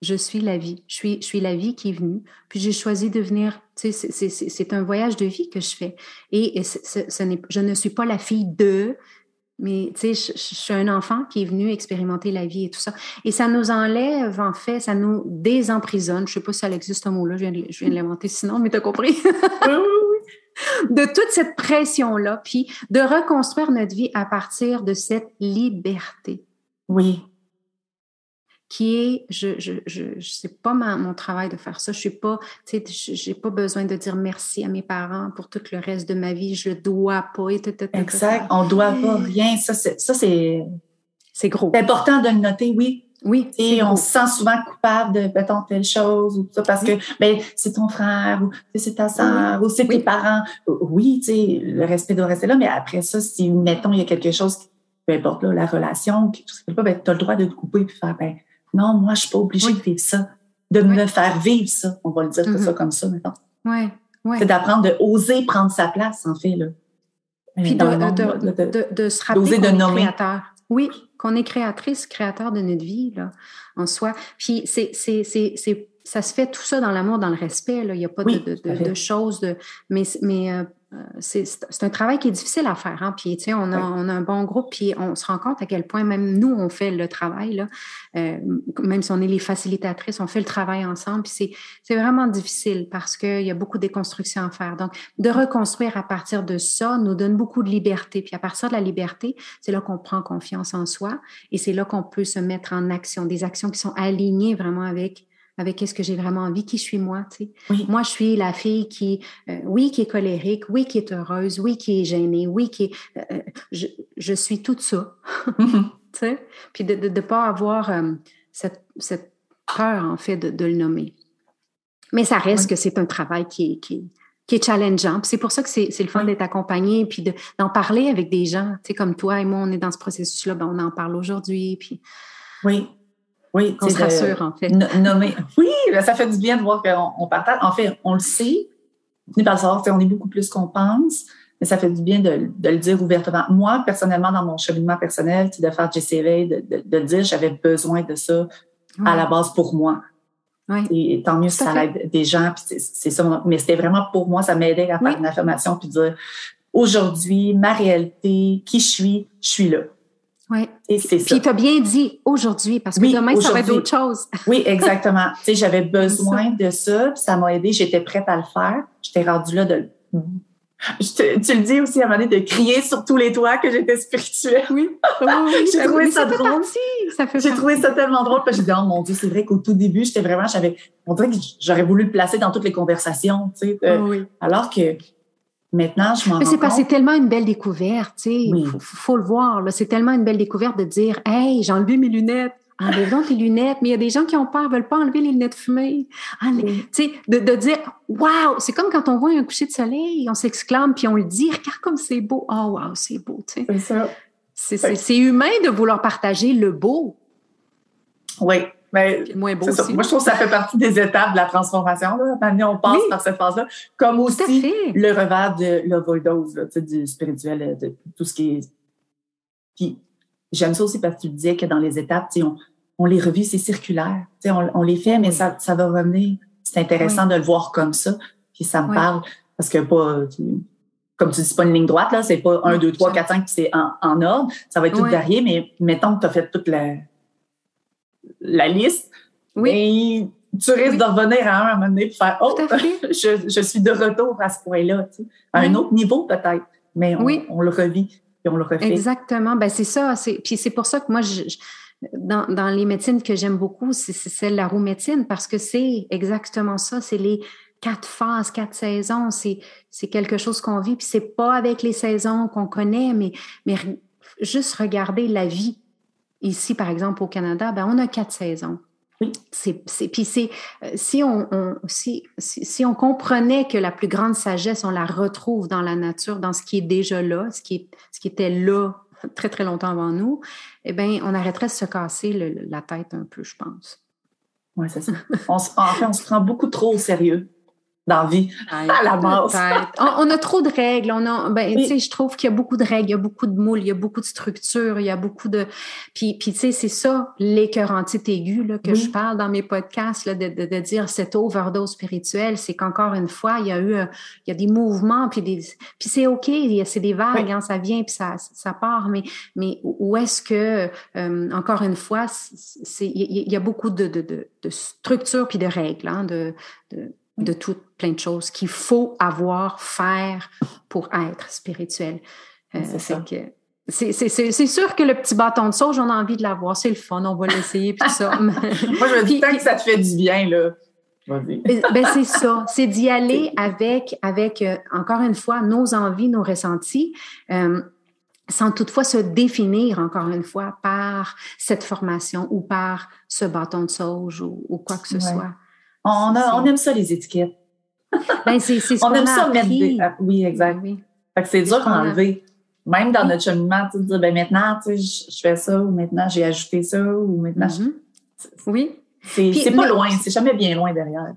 je suis la vie. Je suis, je suis la vie qui est venue. Puis j'ai choisi de venir. C'est un voyage de vie que je fais. Et, ce, je ne suis pas la fille de, mais je, je, suis un enfant qui est venu expérimenter la vie et tout ça. Et ça nous enlève, en fait, ça nous désemprisonne. Je ne sais pas si ça existe ce mot-là, je viens de, l'inventer sinon, mais tu as compris. <laughs> de toute cette pression-là, puis de reconstruire notre vie à partir de cette liberté. Oui, qui est, je, je, je, c'est pas mon travail de faire ça. Je suis pas, tu sais, j'ai pas besoin de dire merci à mes parents pour tout le reste de ma vie. Je dois pas. Et exact. On doit pas rien. Ça, c'est, ça, c'est, c'est gros. C'est important de le noter, oui. Oui. Et on se sent souvent coupable de, mettons, telle chose ou ça parce que, ben, c'est ton frère ou c'est ta soeur ou c'est tes parents. Oui, tu sais, le respect doit rester là, mais après ça, si, mettons, il y a quelque chose, peu importe, là, la relation, quelque chose ben, tu as le droit de te couper et faire, ben, non, moi, je suis pas obligée de vivre ça, de me faire vivre ça. On va le dire ça mm-hmm. comme ça maintenant. Ouais. Ouais. C'est d'apprendre de oser prendre sa place, en fait. Là. Puis de, de, de, se rappeler qu'on est créateur. Oui, qu'on est créatrice, créateur de notre vie, là, en soi. Puis c'est, ça se fait tout ça dans l'amour, dans le respect. Là. Il n'y a pas de, de, choses de. Mais, mais euh, c'est un travail qui est difficile à faire. Hein? Puis, tu sais, on a, on a un bon groupe, puis on se rend compte à quel point même nous, on fait le travail. Là. Euh, même si on est les facilitatrices, on fait le travail ensemble. Puis c'est vraiment difficile parce qu'il y a beaucoup de déconstruction à faire. Donc, de reconstruire à partir de ça nous donne beaucoup de liberté. Puis à partir de la liberté, c'est là qu'on prend confiance en soi et c'est là qu'on peut se mettre en action, des actions qui sont alignées vraiment avec avec qu'est-ce que j'ai vraiment envie, qui suis moi, tu sais. Moi, je suis la fille qui, euh, oui, qui est colérique, oui, qui est heureuse, oui, qui est gênée, oui, qui est, euh, euh, je, je, suis tout ça, <laughs> mm-hmm. tu sais. Puis de ne pas avoir cette, cette, peur, en fait, de, de, le nommer. Mais ça reste que c'est un travail qui est, qui, qui est challengeant. C'est pour ça que c'est le fun d'être accompagné, puis d'en parler avec des gens, tu sais, comme toi et moi, on est dans ce processus-là, ben, on en parle aujourd'hui, puis... Oui, oui, on se rassure, en fait. Nommer. Oui, ben, ça fait du bien de voir qu'on on partage. En fait, on le sait, on pas le savoir, on est beaucoup plus qu'on pense, mais ça fait du bien de, de, le dire ouvertement. Moi, personnellement, dans mon cheminement personnel, de faire de, de, de dire j'avais besoin de ça à la base pour moi. Et tant mieux si ça aide des gens. C'est ça. Mais c'était vraiment pour moi, ça m'aidait à faire une affirmation puis dire aujourd'hui, ma réalité, qui je suis, je suis là. Oui. Et c'est ça. Puis tu as bien dit aujourd'hui, parce que demain, ça va être autre chose. <laughs> oui, exactement. tu sais, j'avais besoin de ça, puis ça m'a aidé, j'étais prête à le faire. J'étais rendue là de tu le dis aussi à un moment donné de crier sur tous les toits que j'étais spirituelle. Oui. j'ai trouvé ça, drôle. J'ai trouvé ça tellement drôle parce que j'ai dit, oh mon Dieu, c'est vrai qu'au tout début, j'étais vraiment, j'avais, on dirait que j'aurais voulu le placer dans toutes les conversations, tu sais. Euh, alors que Maintenant, je m'en Mais c'est parce que c'est tellement une belle découverte, tu sais. Il faut, le voir, là. C'est tellement une belle découverte de dire, hey, j'ai enlevé mes lunettes. Enlève donc tes lunettes. Mais il y a des gens qui ont peur, veulent pas enlever les lunettes fumées. Tu sais, de, de, dire, waouh, c'est comme quand on voit un coucher de soleil, on s'exclame puis on le dit, regarde comme c'est beau. Oh, wow, c'est beau, tu sais. C'est ça. C'est humain de vouloir partager le beau. Oui. Mais moins beau aussi. Moi, je trouve que ça fait partie des étapes de la transformation. Là. Maintenant, on passe par cette phase-là. Comme aussi le revers de l'overdose, du spirituel, de tout ce qui est. Puis, j'aime ça aussi parce que tu disais que dans les étapes, on, on les revit, c'est circulaire. On, on, les fait, mais ça, ça va revenir. C'est intéressant de le voir comme ça. Puis ça me parle parce que pas. comme tu dis, pas une ligne droite, là, c'est pas 1, 2, 3, 4, 5, puis c'est en, en, ordre. Ça va être tout varié, mais mettons que tu as fait toute la, la liste, oui. tu risques de revenir à un, à un moment donné et faire Oh, <laughs> je, je, suis de retour à ce point-là, tu sais, à un autre niveau peut-être, mais on, on, le revit et on le refait. Exactement. Ben, c'est ça. Puis c'est pour ça que moi, je, dans, dans, les médecines que j'aime beaucoup, c'est celle la roue médecine parce que c'est exactement ça. C'est les quatre phases, quatre saisons. C'est quelque chose qu'on vit. Puis c'est pas avec les saisons qu'on connaît, mais, mais juste regarder la vie Ici, par exemple, au Canada, ben, on a quatre saisons. Oui. C'est, puis c'est, euh, si on, si, si, on comprenait que la plus grande sagesse, on la retrouve dans la nature, dans ce qui est déjà là, ce qui, est, ce qui était là <laughs> très, très longtemps avant nous, eh bien, on arrêterait de se casser la tête un peu, je pense. Oui, c'est ça. en fait, on se prend beaucoup trop au sérieux dans la vie, <laughs> à la base. on, a trop de règles. On a, ben, tu sais, je trouve qu'il y a beaucoup de règles, il y a beaucoup de moules, il y a beaucoup de structures, il y a beaucoup de... Puis, puis tu sais, c'est ça, l'écœurantite aiguë là, que je parle dans mes podcasts, là, de, de, de, dire cette overdose spirituelle, c'est qu'encore une fois, il y a eu il y a des mouvements, puis, des, puis c'est OK, c'est des vagues, hein, ça vient, puis ça, ça part, mais, mais où est-ce que, euh, encore une fois, c'est il y, a beaucoup de, de, de, structures puis de règles, hein, de, de toutes plein de choses qu'il faut avoir, faire pour être spirituel. Euh, c'est sûr que le petit bâton de sauge, on a envie de l'avoir. C'est le fun, on va l'essayer, puis ça. <laughs> Moi, je me dis, tant que ça te fait du bien, là. Ben, ben, c'est ça, c'est d'y <laughs> aller avec, avec euh, encore une fois, nos envies, nos ressentis, euh, sans toutefois se définir, encore une fois, par cette formation ou par ce bâton de sauge ou, quoi que ce soit. On, on aime ça, les étiquettes. Ben, c'est <laughs> ce On aime ça mettre des... Ah, oui, exact. Oui. Fait que c'est dur à enlever. Même dans notre cheminement, tu dire, ben maintenant, tu sais, je fais ça, ou maintenant, j'ai ajouté ça, ou maintenant, mm-hmm. Oui. C'est pas loin, c'est jamais bien loin derrière.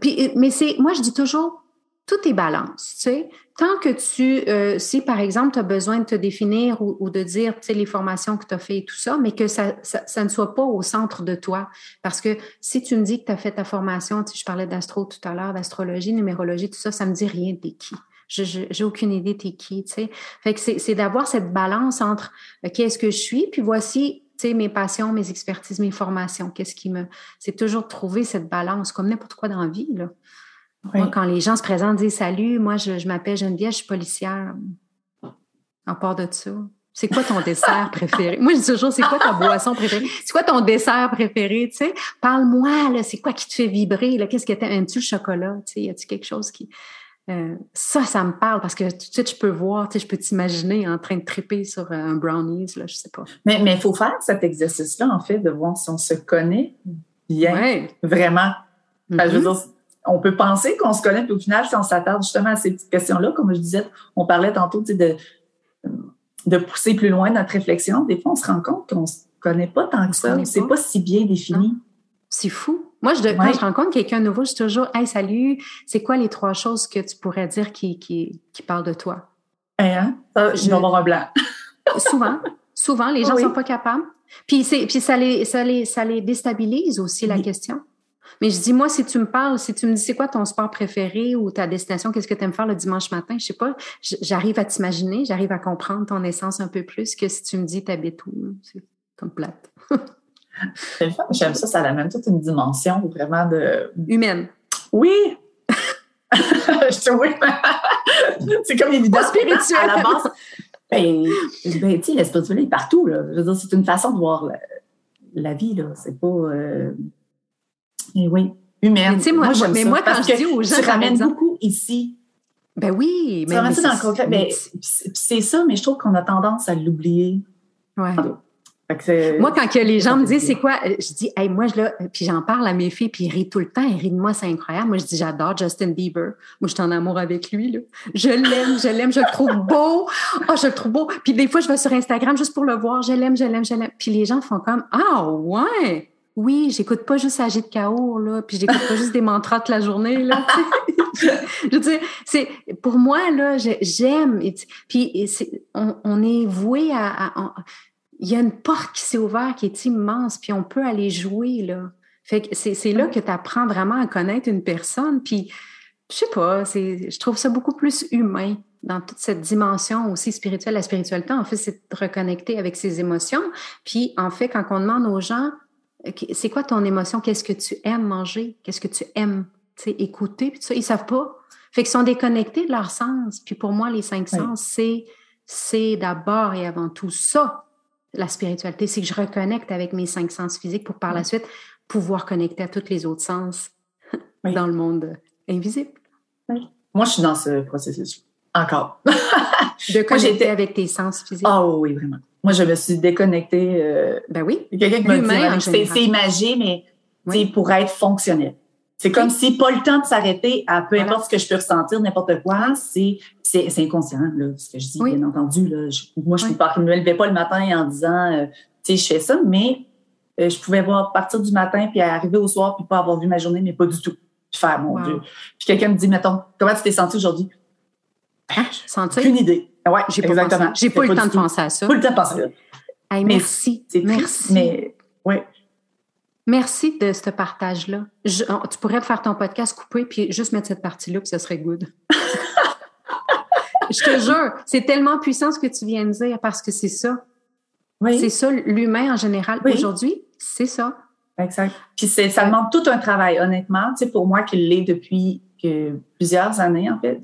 Puis, mais c'est, moi, je dis toujours, tout est balance, tu sais. Tant que tu, euh, si par exemple, tu as besoin de te définir ou, de dire, tu sais, les formations que tu as fait et tout ça, mais que ça, ne soit pas au centre de toi. Parce que si tu me dis que tu as fait ta formation, tu sais, je parlais d'astro tout à l'heure, d'astrologie, numérologie, tout ça, ça me dit rien, t'es qui. J'ai aucune idée t'es qui, tu sais. Fait que c'est d'avoir cette balance entre euh, qu'est-ce que je suis, puis voici tu sais, mes passions, mes expertises, mes formations. Qu'est-ce qui me. C'est toujours trouver cette balance, comme n'importe quoi dans la vie, là. Moi, quand les gens se présentent, disent Salut, moi, je, m'appelle Geneviève, je suis policière. En part de ça. C'est quoi ton dessert <laughs> préféré? Moi, je dis toujours, c'est quoi ta boisson préférée? C'est quoi ton dessert préféré? Tu sais, parle-moi, là, c'est quoi qui te fait vibrer? Là? Qu'est-ce que aimes-tu le chocolat? Tu sais, y a-tu quelque chose qui. Euh, ça, ça me parle parce que tout de suite, je peux voir, tu sais, je peux t'imaginer en train de triper sur un brownies, là, je sais pas. Mais il faut faire cet exercice-là, en fait, de voir si on se connaît bien, vraiment. je veux mm-hmm. dire, on peut penser qu'on se connaît, puis au final, si on s'attarde justement à ces petites questions-là, comme je disais, on parlait tantôt de, de pousser plus loin notre réflexion, des fois, on se rend compte qu'on ne se connaît pas tant que ça. C'est pas. si bien défini. C'est fou. Moi, je, quand je rencontre quelqu'un nouveau, je suis toujours Hey, salut, c'est quoi les trois choses que tu pourrais dire qui, qui, qui parlent de toi? Hein? Ça, je vais avoir un blanc. <laughs> souvent. Souvent, les gens ne sont pas capables. Puis, puis ça, les, ça, les, ça les déstabilise aussi, la question. Mais je dis, moi, si tu me parles, si tu me dis c'est quoi ton sport préféré ou ta destination, qu'est-ce que tu aimes faire le dimanche matin, je sais pas, j'arrive à t'imaginer, j'arrive à comprendre ton essence un peu plus que si tu me dis t'habites où. C'est comme plate. <laughs> J'aime ça, ça amène toute une dimension vraiment de. Humaine. Oui! <laughs> je <laughs> c'est comme évident. spirituel. À la base. Ben, ben tu sais, la spiritualité est partout. Là. Je veux dire, c'est une façon de voir la, vie. Là. C'est pas. Euh... oui, humaine. Mais, moi, moi, mais moi quand je dis aux gens. Tu ramènes beaucoup ici. Ben oui, mais. Tu ramènes ça dans le concret. C'est ça, mais je trouve qu'on a tendance à l'oublier. Ouais. Moi, quand que les gens me disent c'est quoi, euh, je dis, hey, moi, je là, puis j'en parle à mes filles, puis ils rient tout le temps, ils rient de moi, c'est incroyable. Moi, je dis, j'adore Justin Bieber. Moi, je suis en amour avec lui, là. Je l'aime, je l'aime, je le trouve <laughs> beau. Oh, je le trouve beau. Puis des fois, je vais sur Instagram juste pour le voir. Je l'aime, je l'aime, je l'aime. Puis les gens font comme, ah, ouais. Oui, j'écoute pas juste Agit de chaos, là, puis j'écoute pas juste des mantras toute la journée, là. <laughs> je veux dire, c'est, pour moi, là, j'aime. Puis on, on, est voué à, à il y a une porte qui s'est ouverte qui est immense, puis on peut aller jouer, là. Fait que c'est là que tu apprends vraiment à connaître une personne, puis je sais pas, je trouve ça beaucoup plus humain dans toute cette dimension aussi spirituelle. La spiritualité, en fait, c'est de reconnecter avec ses émotions. Puis, en fait, quand on demande aux gens, c'est quoi ton émotion? Qu'est-ce que tu aimes manger? Qu'est-ce que tu aimes écouter? Puis tout ça, ils savent pas. Fait qu'ils sont déconnectés de leur sens. Puis pour moi, les cinq sens, c'est c'est d'abord et avant tout ça la spiritualité, c'est que je reconnecte avec mes cinq sens physiques pour par la suite pouvoir connecter à tous les autres sens <laughs> dans le monde invisible. Moi, je suis dans ce processus. Encore. de <laughs> connecter avec tes sens physiques. Ah oui, vraiment. Moi, je me suis déconnectée. Euh, ben oui. Quelqu'un qui m'a dit, c'est imagé, mais pour être fonctionnel. C'est comme si pas le temps de s'arrêter à peu importe ce que je peux ressentir, n'importe quoi, c'est c'est inconscient, là, ce que je dis, bien entendu. Là. moi, je ne me levais pas le matin en disant, euh, tu sais, je fais ça, mais euh, je pouvais voir partir du matin puis arriver au soir puis pas avoir vu ma journée, mais pas du tout. Puis faire, mon Dieu. Puis quelqu'un me dit, mettons, comment tu t'es senti aujourd'hui? Aucune idée. Ouais, j'ai pas, eu le temps de penser à ça. Pas le temps de penser à ça. merci. Merci. Mais, ouais. Merci de ce partage-là. Tu pourrais faire ton podcast coupé puis juste mettre cette partie-là, puis ça serait good. <laughs> je te jure, c'est tellement puissant ce que tu viens de dire parce que c'est ça. Oui. C'est ça, l'humain en général. Aujourd'hui, c'est ça. Exact. Puis ça demande tout un travail, honnêtement. Tu sais, pour moi qui l'ai depuis que plusieurs années, en fait,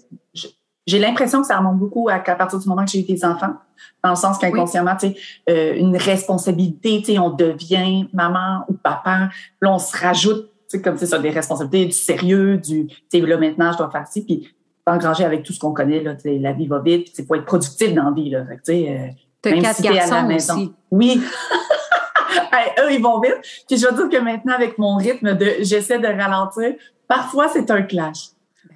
j'ai l'impression que ça remonte beaucoup à, partir du moment que j'ai eu des enfants, dans le sens qu'inconsciemment, tu sais, euh, une responsabilité, tu sais, on devient maman ou papa, là, on se rajoute, tu sais, comme c'est ça, des responsabilités, du sérieux, du, tu sais, là, maintenant, je dois faire ci, puis engranger avec tout ce qu'on connaît, là, tu sais, la vie va vite, puis il faut être productif dans la vie, là, tu sais, euh, même quatre garçons à la maison. Aussi. Oui. <laughs> eux, ils vont vite. Puis je veux dire que maintenant, avec mon rythme de, j'essaie de ralentir, parfois, c'est un clash.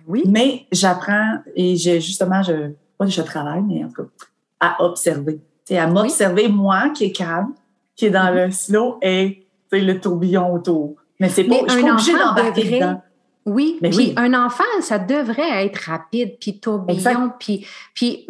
Oui. Mais j'apprends et j'ai justement, je, pas je travaille, mais en tout cas, à observer. sais, à m'observer, moi, qui est calme, qui est dans mm-hmm. le slow et le tourbillon autour. Mais c'est pas, je suis pas obligée d'embarquer dedans. Oui, puis un enfant, ça devrait être rapide, puis tourbillon, puis puis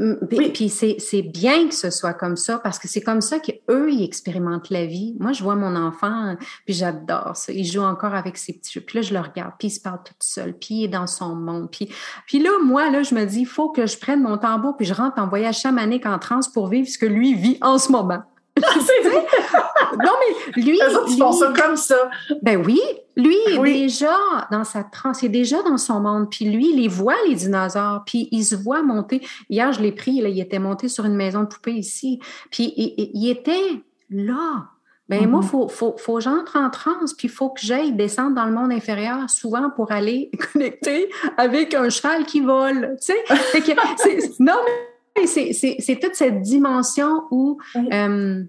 puis c'est bien que ce soit comme ça parce que c'est comme ça qu'eux ils expérimentent la vie. Moi, je vois mon enfant, puis j'adore ça. Il joue encore avec ses petits jeux. Puis là, je le regarde, puis il se parle tout seul, puis il est dans son monde. Puis puis là, moi là, je me dis, il faut que je prenne mon tambour puis je rentre en voyage chamanique en transe pour vivre ce que lui vit en ce moment. Non, mais lui. tu penses ça comme ça. Ben oui. Lui, il est déjà dans sa transe, il est déjà dans son monde. Puis lui, il les voit, les dinosaures. Puis il se voit monter. Hier, je l'ai pris, là, il était monté sur une maison de poupée ici. Puis il, était là. Ben moi, il mm-hmm. faut, faut, faut que j'entre en transe, puis il faut que j'aille descendre dans le monde inférieur, souvent pour aller <laughs> connecter avec un cheval qui vole. Tu sais? non, mais c'est toute cette dimension où euh,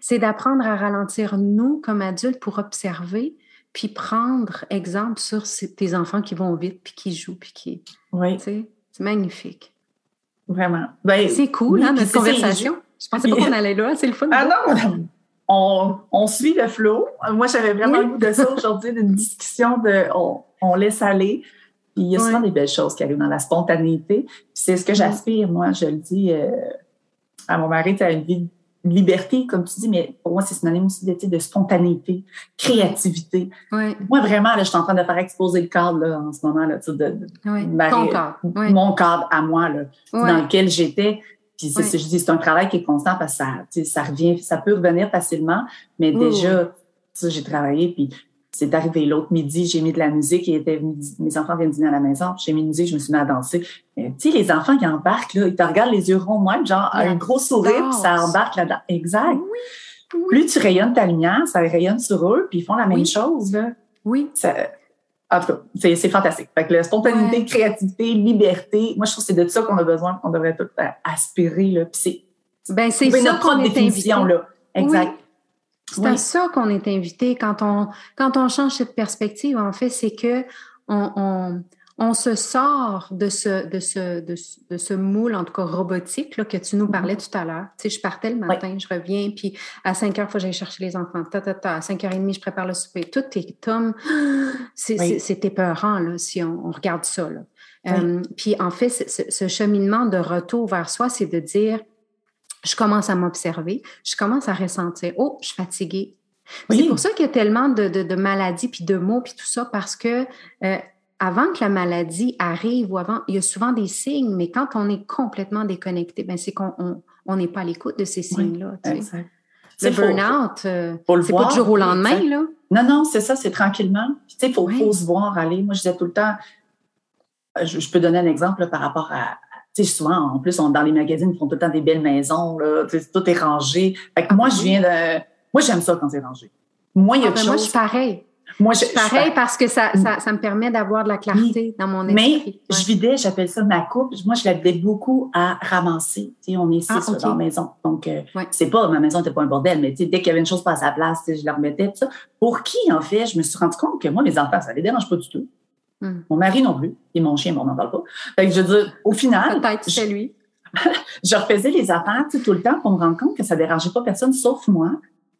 c'est d'apprendre à ralentir nous comme adultes pour observer, puis prendre exemple sur tes enfants qui vont vite, puis qui jouent, puis qui... Oui. C'est magnifique. Vraiment. Ben, c'est cool, hein, notre conversation. Je pensais pas qu'on allait là. C'est le fun. Ah non! <laughs> On, on, suit le flow. Moi, j'avais vraiment le goût de ça aujourd'hui, d'une discussion de on, on laisse aller il y a souvent des belles choses qui arrivent dans la spontanéité. C'est ce que j'aspire, moi, je le dis euh, à mon mari, tu as une vie liberté, comme tu dis, mais pour moi, c'est synonyme aussi de, de spontanéité, créativité. Moi, vraiment, là, je suis en train de faire exposer le cadre là, en ce moment, là, de, de cadre. mon cadre à moi, là, dans lequel j'étais. Puis c'est, je dis, c'est un travail qui est constant parce que ça, ça revient, ça peut revenir facilement, mais déjà, j'ai travaillé, puis c'est arrivé l'autre midi, j'ai mis de la musique, et était mes enfants viennent dîner à la maison, j'ai mis une musique, je me suis mis à danser. Tu sais, les enfants qui embarquent, là, ils te regardent les yeux ronds, même, genre un gros sourire, puis ça embarque là-dedans. Exact. Plus tu rayonnes ta lumière, ça rayonne sur eux, puis ils font la même chose, là. Oui. en tout cas, c'est fantastique. Fait que la spontanéité, créativité, liberté, moi, je trouve que c'est de ça qu'on a besoin, qu'on devrait tout aspirer, là. Puis c'est... Ben, c'est ça qu'on est définition, là. Exact. C'est à ça qu'on est invité quand on, quand on change cette perspective. En fait, c'est que on, on, on, se sort de ce, de, ce, de, de, ce moule, en tout cas robotique, là, que tu nous parlais mm-hmm. tout à l'heure. Tu sais, je partais le matin, je reviens, puis à 5 heures, il faut que j'aille chercher les enfants. Ta, ta, ta, à 5h30, je prépare le souper. Tout est tom. <gasps> C'est oui. épeurant, là, si on, on regarde ça. Là. Euh, puis en fait, ce cheminement de retour vers soi, c'est de dire je commence à m'observer, je commence à ressentir, oh, je suis fatiguée. C'est pour ça qu'il y a tellement de, de, maladies, puis de mots, puis tout ça, parce que euh, avant que la maladie arrive ou avant, il y a souvent des signes, mais quand on est complètement déconnecté, ben c'est qu'on on n'est pas à l'écoute de ces signes-là. le burn-out, euh, c'est pas du jour au lendemain, là. Non, non, c'est ça, c'est tranquillement. Tu sais, il faut, faut, se voir aller. Moi, je disais tout le temps, je, je peux donner un exemple par rapport à, sais, souvent, en plus, on, dans les magazines, ils font tout le temps des belles maisons, là, tout est rangé. Fait que moi, je viens de... Moi, j'aime ça quand c'est rangé. Moi, il y a ah, ben Moi, je suis pareil. Moi, je, suis pareil parce que ça, ça, ça, me permet d'avoir de la clarté dans mon esprit. Mais je vidais, j'appelle ça ma coupe. Moi, je la vidais beaucoup à ramasser. Tu sais, on est six ah, dans la maison. Donc, euh, c'est pas, ma maison n'était pas un bordel, mais tu sais, dès qu'il y avait une chose pas à sa place, je la remettais. Tout ça. Pour qui, en fait, je me suis rendu compte que moi, mes enfants, ça les dérange pas du tout. Hmm. Mon mari non plus. Et mon chien, bon, on n'en parle pas. Fait que je veux dire, au final. Peut-être c'est lui. <laughs> je refaisais les affaires tout le temps pour me rendre compte que ça dérangeait pas personne sauf moi.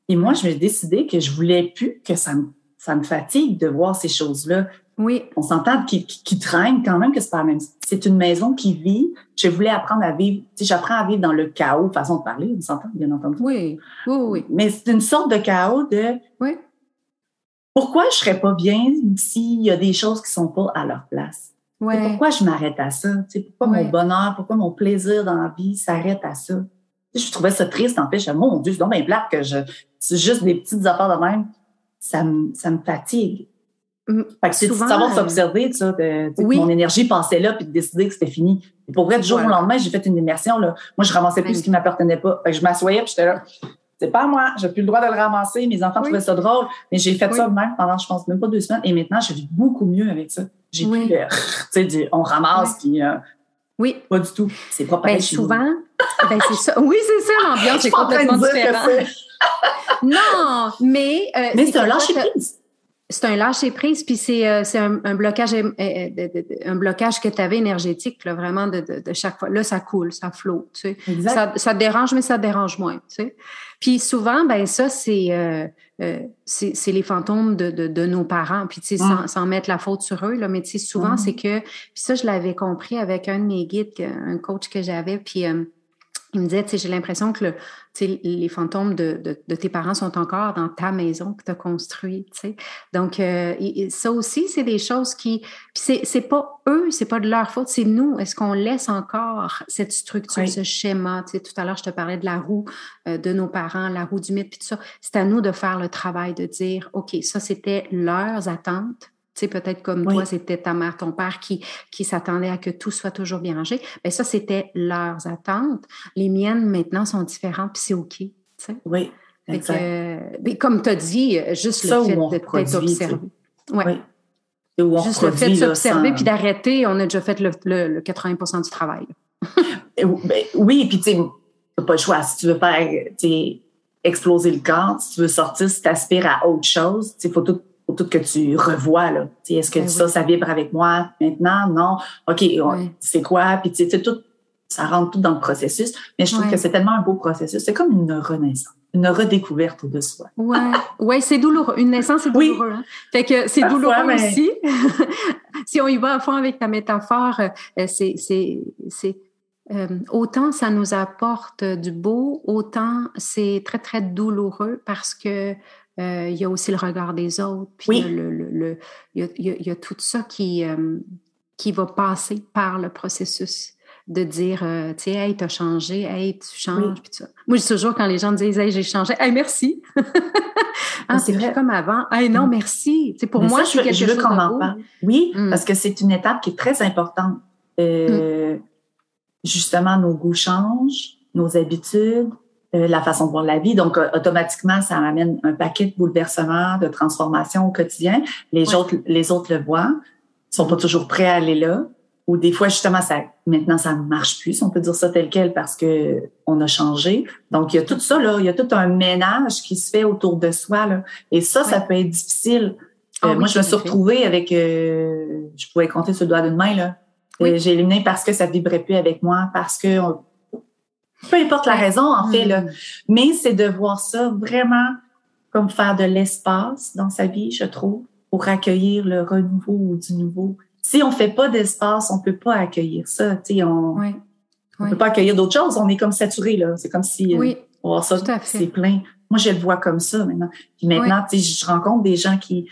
Et moi, je me suis décidé que je voulais plus que ça me, ça me fatigue de voir ces choses-là. Oui. On s'entend qui, qui, traîne quand même que c'est pas la même. C'est une maison qui vit. Je voulais apprendre à vivre. Tu sais, j'apprends à vivre dans le chaos, façon de parler, on s'entend, bien entendu. Oui, oui, oui. Mais c'est une sorte de chaos de. Oui pourquoi je serais pas bien s'il y a des choses qui sont pas à leur place? Pourquoi je m'arrête à ça? pourquoi mon bonheur, pourquoi mon plaisir dans la vie s'arrête à ça? je trouvais ça triste, en fait. Je mon Dieu, c'est donc bien plate que je, c'est juste des petites affaires de même. Ça me, ça me fatigue. Mm, fait que c'est de savoir euh, s'observer, tu sais, oui. mon énergie passait là, puis de décider que c'était fini. pour vrai, du jour au lendemain, j'ai fait une immersion, là. Moi, je ramassais plus ce qui m'appartenait pas. Fait que je m'assoyais, puis j'étais là c'est pas moi, j'ai plus le droit de le ramasser. Mes enfants trouvaient ça drôle, mais j'ai fait ça même pendant, je pense, même pas deux semaines. Et maintenant, je vis beaucoup mieux avec ça. J'ai plus le, tu sais, on ramasse, puis euh, oui. Pas du tout. C'est pas pareil. Ben, souvent, ben, c'est ça. Oui, c'est ça, l'ambiance est complètement différente. <laughs> non, mais. Euh, mais c'est un lâcher prise c'est un lâcher prise, puis c'est euh, un, un, blocage euh, un blocage que tu avais énergétique, là, vraiment de, de, de, chaque fois. Là, ça coule, ça flotte. Tu sais. ça, ça, te dérange, mais ça te dérange moins. Tu sais. Puis souvent, ben ça, c'est euh, euh c'est les fantômes de, de, de, nos parents. Puis tu sais, sans, mm. sans, mettre la faute sur eux, là, mais tu sais, souvent, mm. c'est que... Puis ça, je l'avais compris avec un de mes guides, un coach que j'avais, puis il me disait, j'ai l'impression que le, les fantômes de, de, de, tes parents sont encore dans ta maison que tu as construite. Donc, euh, ça aussi, c'est des choses qui... Puis c'est pas eux, c'est pas de leur faute, c'est nous. Est-ce qu'on laisse encore cette structure, ce schéma? Tout à l'heure, je te parlais de la roue euh, de nos parents, la roue du mythe, puis tout ça. C'est à nous de faire le travail de dire, OK, ça, c'était leurs attentes tu sais, peut-être comme toi, c'était ta mère, ton père qui, qui s'attendait à que tout soit toujours bien rangé. Bien, ça, c'était leurs attentes. Les miennes, maintenant, sont différentes, puis c'est OK. Tu sais? Oui. mais comme tu as dit, juste le fait de t'être observé. Ouais. Oui. Juste le fait de s'observer puis d'arrêter, on a déjà fait le, le, 80% du travail. <laughs> Ben, oui, puis tu sais, pas le choix. Si tu veux faire exploser le corps, si tu veux sortir, si tu aspires à autre chose, il faut tout faut tout que tu revois là. Est-ce que ben ça, ça vibre avec moi maintenant? Non. OK, c'est quoi? Puis tu sais, tout, ça rentre tout dans le processus. Mais je trouve que c'est tellement un beau processus. C'est comme une renaissance, une redécouverte de soi. Ouais, ouais, c'est douloureux. Une naissance, c'est douloureux. Hein? Fait que c'est douloureux aussi. <laughs> si on y va à fond avec ta métaphore, euh, c'est, c'est, c'est euh, autant ça nous apporte du beau, autant c'est très, très douloureux parce que euh, il y a aussi le regard des autres. Puis oui. le, le, le, il, y a, il, y a, tout ça qui, euh, qui va passer par le processus de dire, euh, tu sais, hey, t'as changé, hey, tu changes, oui. puis ça. Moi, je dis toujours quand les gens me disent, hey, j'ai changé, hey, merci. <laughs> ah, c'est vrai comme avant. Hey, non, merci. sais, pour Mais moi, c'est quelque je veux qu'on en parle. Oui, mm. parce que c'est une étape qui est très importante. Euh, mm. Justement, nos goûts changent, nos habitudes, euh, la façon de voir la vie. Donc, euh, automatiquement, ça amène un paquet de bouleversements, de transformations au quotidien. Les, autres, les autres le voient, sont pas toujours prêts à aller là. Ou des fois, justement, ça, maintenant, ça ne marche plus, si on peut dire ça tel quel, parce que on a changé. Donc, il y a tout ça, là. Il y a tout un ménage qui se fait autour de soi, là. Et ça, ça peut être difficile. Ah, euh, oui, moi, je me suis retrouvée avec, euh, je pouvais compter sur le doigt d'une main, là. Oui. J'ai éliminé parce que ça vibrait plus avec moi, parce que on, peu importe la raison, en fait, là. Mais c'est de voir ça vraiment comme faire de l'espace dans sa vie, je trouve, pour accueillir le renouveau ou du nouveau. Si on fait pas d'espace, on peut pas accueillir ça. Tu sais, on, oui. on peut pas accueillir d'autres choses. On est comme saturé, là. C'est comme si, oui. euh, oh, ça, c'est plein. Moi, je le vois comme ça maintenant. Puis maintenant, tu sais, je rencontre des gens qui,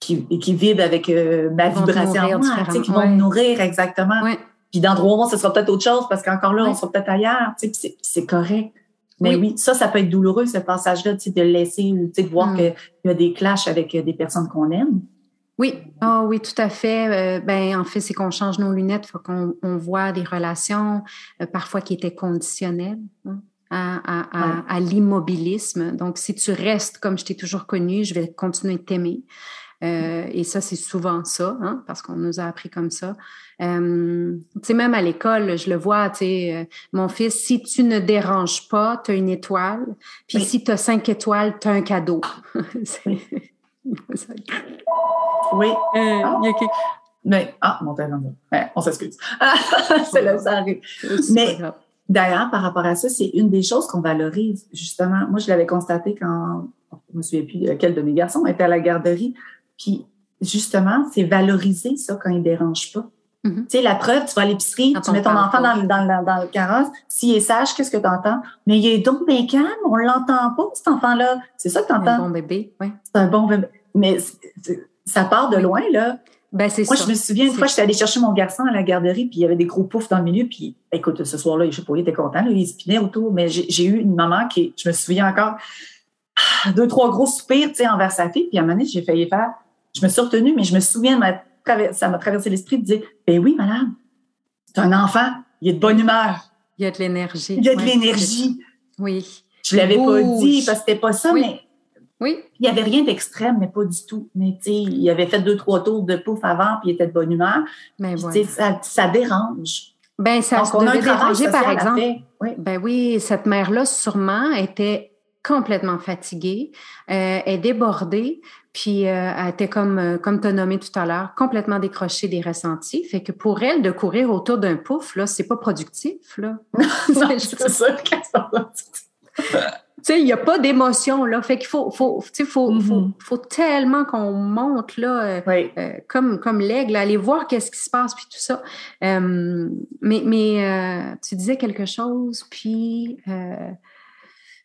qui, qui vibrent avec euh, ma vibration, sais, qui vont me nourrir exactement. Puis dans trois mois, ce sera peut-être autre chose parce qu'encore là, on sera peut-être ailleurs. Tu sais, c'est correct. Mais oui. oui. ça, ça peut être douloureux, ce passage-là, tu sais, de laisser ou tu sais, de voir mm. qu'il y a des clashs avec des personnes qu'on aime. Oui, oh, oui, tout à fait. Euh, ben, en fait, c'est qu'on change nos lunettes, faut qu'on on voit des relations euh, parfois qui étaient conditionnelles hein, à, à, à, ouais. à l'immobilisme. Donc, si tu restes comme je t'ai toujours connu, je vais continuer de t'aimer. Euh, et ça, c'est souvent ça, hein, parce qu'on nous a appris comme ça. Euh, tu sais, même à l'école, je le vois, tu sais, euh, mon fils, si tu ne déranges pas, tu as une étoile. Puis oui. si tu as cinq étoiles, tu as un cadeau. <laughs> oui. <laughs> Ah. Il y a. Mais, ah, mon téléphone. Ouais, on s'excuse. <laughs> c'est là, ça arrive. Mais d'ailleurs, par rapport à ça, c'est une des choses qu'on valorise, justement. Moi, je l'avais constaté quand, je me souviens plus quel de mes garçons était à la garderie. Puis, justement, c'est valoriser ça quand il ne dérange pas. Mm -hmm. Tu sais, la preuve, tu vas à l'épicerie, tu mets ton enfant dans, dans, dans, dans, le carrosse, s'il est sage, qu'est-ce que tu entends? Mais il est donc bien calme, on l'entend pas, cet enfant-là. C'est ça que tu entends? Un bon bébé, oui. C'est un bon bébé. Mais ça part de loin, là. Ben, c'est Moi, ça. je me souviens, une fois, j'étais allée chercher mon garçon à la garderie, puis il y avait des gros poufs dans le milieu, puis écoute, ce soir-là, je sais pas, il était content, là, il spinait autour, mais j'ai eu une maman qui, je me souviens encore, deux, trois gros soupirs, tu sais, envers sa fille, puis à un moment donné, j'ai failli faire, je me suis retenue, mais je me souviens, ça m'a traversé l'esprit de dire, ben oui, madame, c'est un enfant, il est de bonne humeur. Il y a de l'énergie. Il y a de ouais, l'énergie. Oui. Je l'avais pas dit parce que c'était pas ça, oui. mais oui. il n'y avait rien d'extrême, mais pas du tout. Mais tu sais, il avait fait deux, trois tours de pouf avant, puis il était de bonne humeur. Mais puis, voilà. ça, ça dérange. Ben, ça Donc, on a un déranger, par exemple. Oui. Ben oui, cette mère-là, sûrement, était complètement fatiguée, euh, est débordée, puis euh, elle était comme, euh, comme tu as nommé tout à l'heure, complètement décrochée des ressentis. Fait que pour elle, de courir autour d'un pouf, là, c'est pas productif, là. <laughs> <laughs> c'est ça. Tu sais, il n'y a pas d'émotion, là. Fait qu'il faut, faut, faut, mm -hmm. faut, faut, tellement qu'on monte, là, oui. euh, comme, comme l'aigle, aller voir qu'est-ce qui se passe, puis tout ça. Mais mais tu disais quelque chose, puis...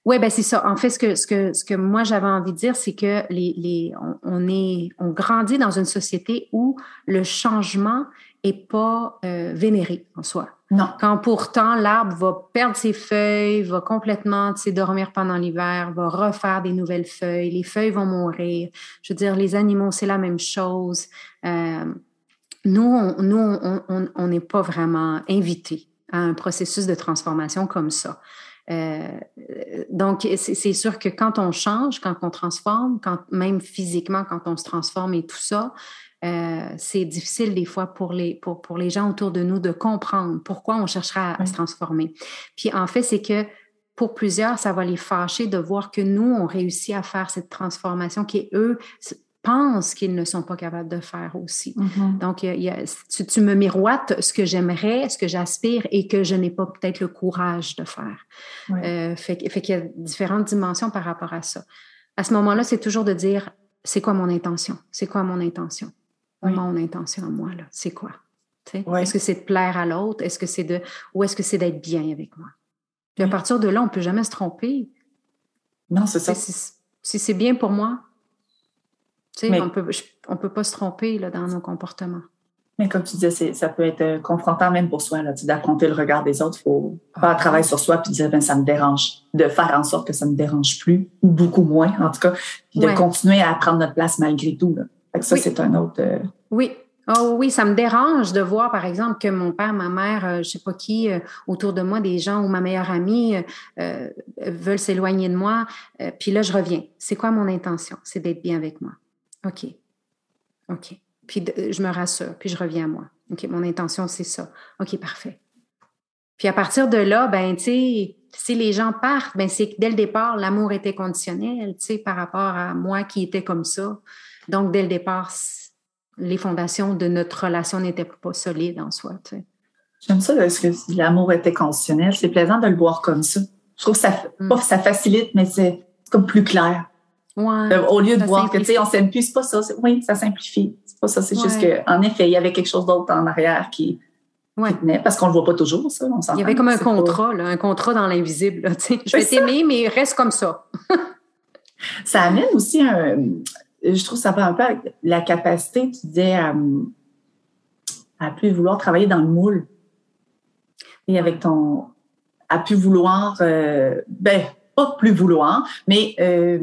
Oui, ben c'est ça. En fait, ce que, ce que, ce que moi j'avais envie de dire, c'est que les, les, on, on, est, on grandit dans une société où le changement est pas euh, vénéré en soi. Non. Quand pourtant l'arbre va perdre ses feuilles, va complètement dormir pendant l'hiver, va refaire des nouvelles feuilles, les feuilles vont mourir. Je veux dire, les animaux, c'est la même chose. Euh, nous, on, nous, on n'est pas vraiment invités à un processus de transformation comme ça. Euh, donc, c'est sûr que quand on change, quand on transforme, quand même physiquement, quand on se transforme et tout ça, euh, c'est difficile des fois pour les, pour, pour les gens autour de nous de comprendre pourquoi on cherchera à, se transformer. Puis en fait, c'est que pour plusieurs, ça va les fâcher de voir que nous, on réussit à faire cette transformation qui, eux, pensent qu'ils ne sont pas capables de faire aussi. Mm -hmm. Donc, il y a, tu, tu, me miroites ce que j'aimerais, ce que j'aspire et que je n'ai pas peut-être le courage de faire. Oui. Euh, fait fait qu'il y a différentes dimensions par rapport à ça. À ce moment-là, c'est toujours de dire, c'est quoi mon intention? C'est quoi mon intention? Oui. Mon intention à moi, là, c'est quoi? Est-ce que c'est de plaire à l'autre? Est-ce que c'est de ou est-ce que c'est d'être bien avec moi? Puis à partir de là, on ne peut jamais se tromper. Non, c'est ça. Si, c'est bien pour moi, on peut, ne peut pas se tromper là, dans nos comportements. Mais comme tu disais, ça peut être euh, confrontant même pour soi, d'affronter le regard des autres. Il faut faire un travail sur soi puis dire, ben, ça me dérange. De faire en sorte que ça ne me dérange plus, ou beaucoup moins, en tout cas. Puis de continuer à prendre notre place malgré tout. Là. ça, c'est un autre... Euh, oui, Oh oui, ça me dérange de voir, par exemple, que mon père, ma mère, euh, je sais pas qui, autour de moi, des gens ou ma meilleure amie veulent s'éloigner de moi. puis là, je reviens. C'est quoi mon intention? C'est d'être bien avec moi. OK. OK. Puis je me rassure, puis je reviens à moi. OK, mon intention, c'est ça. OK, parfait. Puis à partir de là, ben, tu sais, si les gens partent, ben, c'est que dès le départ, l'amour était conditionnel, tu sais, par rapport à moi qui était comme ça. Donc, dès le départ, les fondations de notre relation n'étaient pas solides en soi, tu sais. J'aime ça, parce que l'amour était conditionnel. C'est plaisant de le voir comme ça. Je trouve que ça, mm. ça facilite, mais c'est comme plus clair. Euh, au lieu de voir que, tu sais, on s'aime plus, c'est pas ça. Oui, ça simplifie. C'est pas ça. C'est juste qu'en effet, il y avait quelque chose d'autre en arrière qui, tenait, parce qu'on le voit pas toujours, ça. il y avait comme un contrat, un contrat dans l'invisible. Je vais t'aimer, mais reste comme ça. <laughs> ça amène aussi un. Je trouve que ça va un peu avec la capacité, tu disais, à, à plus vouloir travailler dans le moule. Et avec ton. à plus vouloir. Euh, ben, pas plus vouloir, mais. Euh,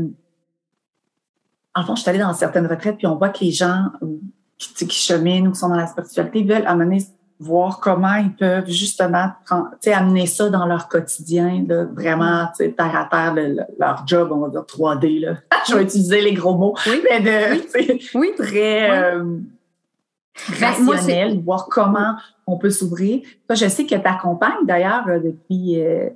en fond, je suis allée dans certaines retraites, puis on voit que les gens qui, qui cheminent ou qui sont dans la spiritualité veulent amener voir comment ils peuvent justement amener ça dans leur quotidien, là, vraiment terre à terre, leur job, on va dire 3D. Là. <laughs> je vais utiliser les gros mots, oui. mais de, oui. très euh, ben, rationnel, voir comment on peut s'ouvrir. Je sais que tu accompagnes d'ailleurs euh, depuis euh,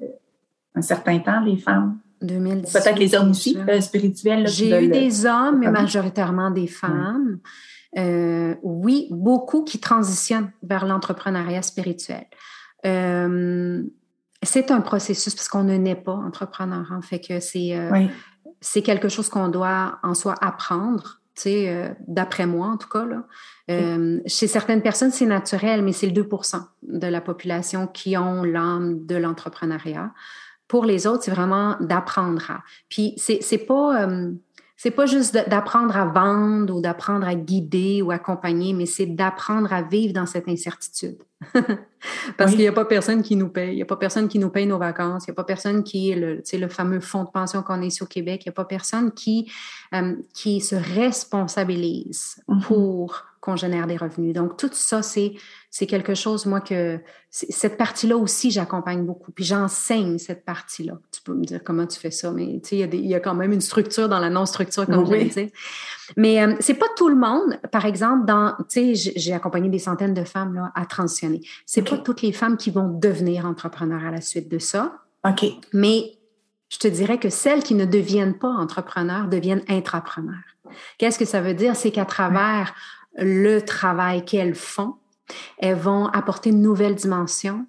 un certain temps les femmes 2010. Peut-être les hommes aussi, euh, spirituels. J'ai eu des hommes, mais majoritairement des femmes. Euh, oui, beaucoup qui transitionnent vers l'entrepreneuriat spirituel. Euh, c'est un processus parce qu'on ne naît pas entrepreneur. En hein. fait que c'est c'est quelque chose qu'on doit en soi apprendre. d'après moi, en tout cas, là. chez certaines personnes, c'est naturel, mais c'est le 2% de la population qui ont l'âme de l'entrepreneuriat. Pour les autres, c'est vraiment d'apprendre à. Puis c'est c'est pas euh, c'est pas juste d'apprendre à vendre ou d'apprendre à guider ou accompagner, mais c'est d'apprendre à vivre dans cette incertitude. <laughs> Parce qu'il n'y a pas personne qui nous paye. Il n'y a pas personne qui nous paye nos vacances. Il n'y a pas personne qui est le, le fameux fonds de pension qu'on a ici au Québec. Il n'y a pas personne qui, euh, qui se responsabilise mm-hmm. pour qu'on génère des revenus. Donc, tout ça, c'est, c'est quelque chose, moi, que cette partie-là aussi, j'accompagne beaucoup. Puis j'enseigne cette partie-là. Tu peux me dire comment tu fais ça, mais tu sais, il y, a quand même une structure dans la non-structure, comme je disais. Mais euh, c'est pas tout le monde. Par exemple, dans, tu sais, j'ai accompagné des centaines de femmes là, à transitionner. C'est pas toutes les femmes qui vont devenir entrepreneurs à la suite de ça. OK. Mais je te dirais que celles qui ne deviennent pas entrepreneurs deviennent intrapreneurs. Qu'est-ce que ça veut dire? C'est qu'à travers le travail qu'elles font, elles vont apporter une nouvelle dimension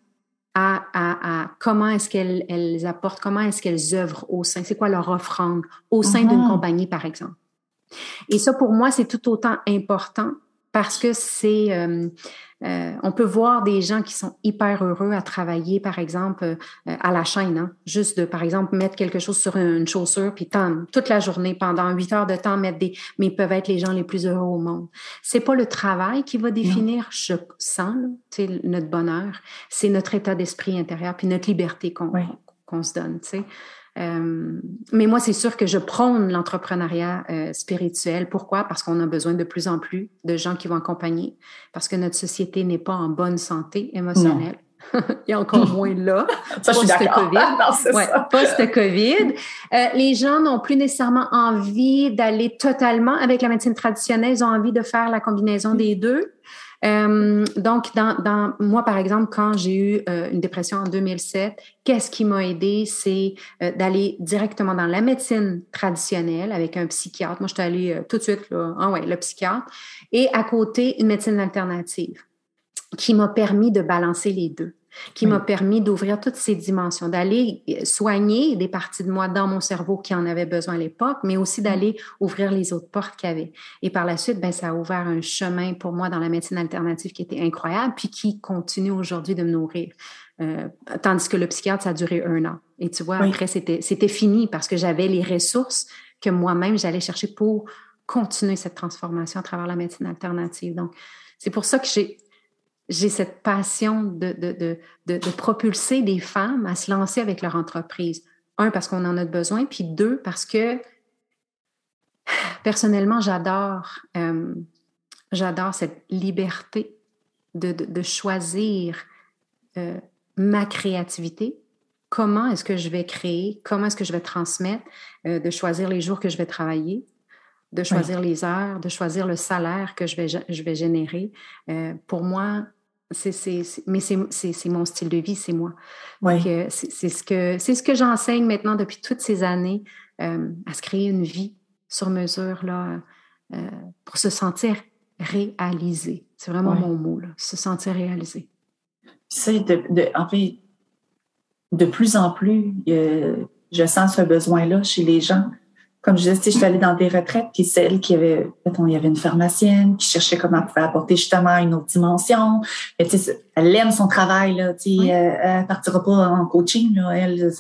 à, à, comment est-ce qu'elles elles apportent, comment est-ce qu'elles œuvrent au sein, c'est quoi leur offrande au sein d'une mhm. compagnie, par exemple. Et ça, pour moi, c'est tout autant important parce que c'est euh, euh, on peut voir des gens qui sont hyper heureux à travailler, par exemple, euh, à la chaîne, hein? juste de, par exemple, mettre quelque chose sur une chaussure, puis toute la journée, pendant huit heures de temps, mettre des... Mais ils peuvent être les gens les plus heureux au monde. C'est pas le travail qui va définir, je sens, notre bonheur, c'est notre état d'esprit intérieur, puis notre liberté qu'on se donne, tu sais. Euh, mais moi, c'est sûr que je prône l'entrepreneuriat euh, spirituel. Pourquoi? Parce qu'on a besoin de plus en plus de gens qui vont accompagner, parce que notre société n'est pas en bonne santé émotionnelle. <laughs> Il y a encore moins là. <laughs> ça, je suis d'accord. <laughs> Ouais, Post-COVID. Euh, les gens n'ont plus nécessairement envie d'aller totalement avec la médecine traditionnelle. Ils ont envie de faire la combinaison des deux. Euh, donc, dans, dans, moi, par exemple, quand j'ai eu euh, une dépression en 2007, qu'est-ce qui m'a aidé? C'est euh, d'aller directement dans la médecine traditionnelle avec un psychiatre. Moi, je suis allée tout de suite, là, ah ouais, le psychiatre. Et à côté, une médecine alternative qui m'a permis de balancer les deux. Qui m'a permis d'ouvrir toutes ces dimensions, d'aller soigner des parties de moi dans mon cerveau qui en avaient besoin à l'époque, mais aussi d'aller ouvrir les autres portes qu'il y avait. Et par la suite, ben, ça a ouvert un chemin pour moi dans la médecine alternative qui était incroyable, puis qui continue aujourd'hui de me nourrir. Euh, tandis que le psychiatre, ça a duré un an. Et tu vois, après, c'était, c'était fini parce que j'avais les ressources que moi-même, j'allais chercher pour continuer cette transformation à travers la médecine alternative. Donc, c'est pour ça que j'ai, j'ai cette passion de, de, de, de, propulser des femmes à se lancer avec leur entreprise. Un, parce qu'on en a besoin, puis deux, parce que personnellement, j'adore, euh, j'adore cette liberté de, de choisir euh, ma créativité. Comment est-ce que je vais créer? Comment est-ce que je vais transmettre? Euh, de choisir les jours que je vais travailler, de choisir les heures, de choisir le salaire que je vais, je vais générer. pour moi, c'est, mais c'est, mon style de vie, c'est moi. Euh, c'est, ce que, c'est ce que j'enseigne maintenant depuis toutes ces années, euh, à se créer une vie sur mesure là, euh, pour se sentir réalisé. C'est vraiment mon mot, là, se sentir réalisé. C'est de, de, en fait, de plus en plus, je sens ce besoin-là chez les gens comme je disais, je suis allée dans des retraites, puis celle qui avait, il y avait une pharmacienne qui cherchait comment elle pouvait apporter justement une autre dimension. Et, elle aime son travail, là, oui. elle, ne partira pas en coaching, là, elle,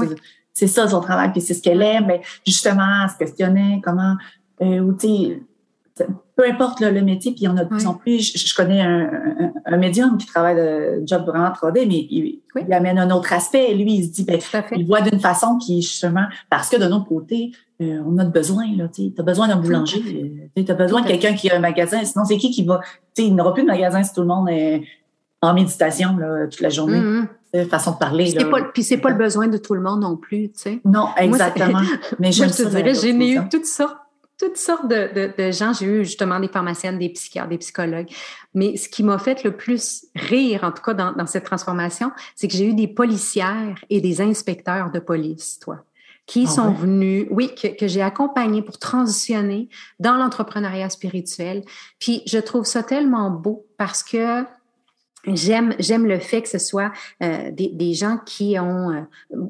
c'est ça son travail, puis c'est ce qu'elle aime, mais justement, elle se questionnait comment, euh, ou tu peu importe le métier, puis il y en a de plus en plus. Je, connais un, un, médium qui travaille de job vraiment 3D, mais il, amène un autre aspect. Lui, il se dit, ben, il voit d'une façon qui justement, parce que de notre côté, euh, on a besoin, tu as besoin d'un boulanger, euh, tu as besoin de quelqu'un qui a un magasin. Sinon, c'est qui qui va, tu il n'aura plus de magasin si tout le monde est en méditation là, toute la journée. Mm-hmm. façon de parler. Puis c'est pas, pas le besoin de tout le monde non plus, tu sais. Non, exactement. <laughs> mais je te dirais, j'ai eu toutes sortes toutes sortes de, gens. J'ai eu justement des pharmaciennes, des psychiatres, des psychologues. Mais ce qui m'a fait le plus rire, en tout cas dans, cette transformation, c'est que j'ai eu des policières et des inspecteurs de police, toi, qui ah sont venus, oui, que, que j'ai accompagnés pour transitionner dans l'entrepreneuriat spirituel. Puis je trouve ça tellement beau parce que J'aime, j'aime le fait que ce soit euh, des, des, gens qui ont, euh,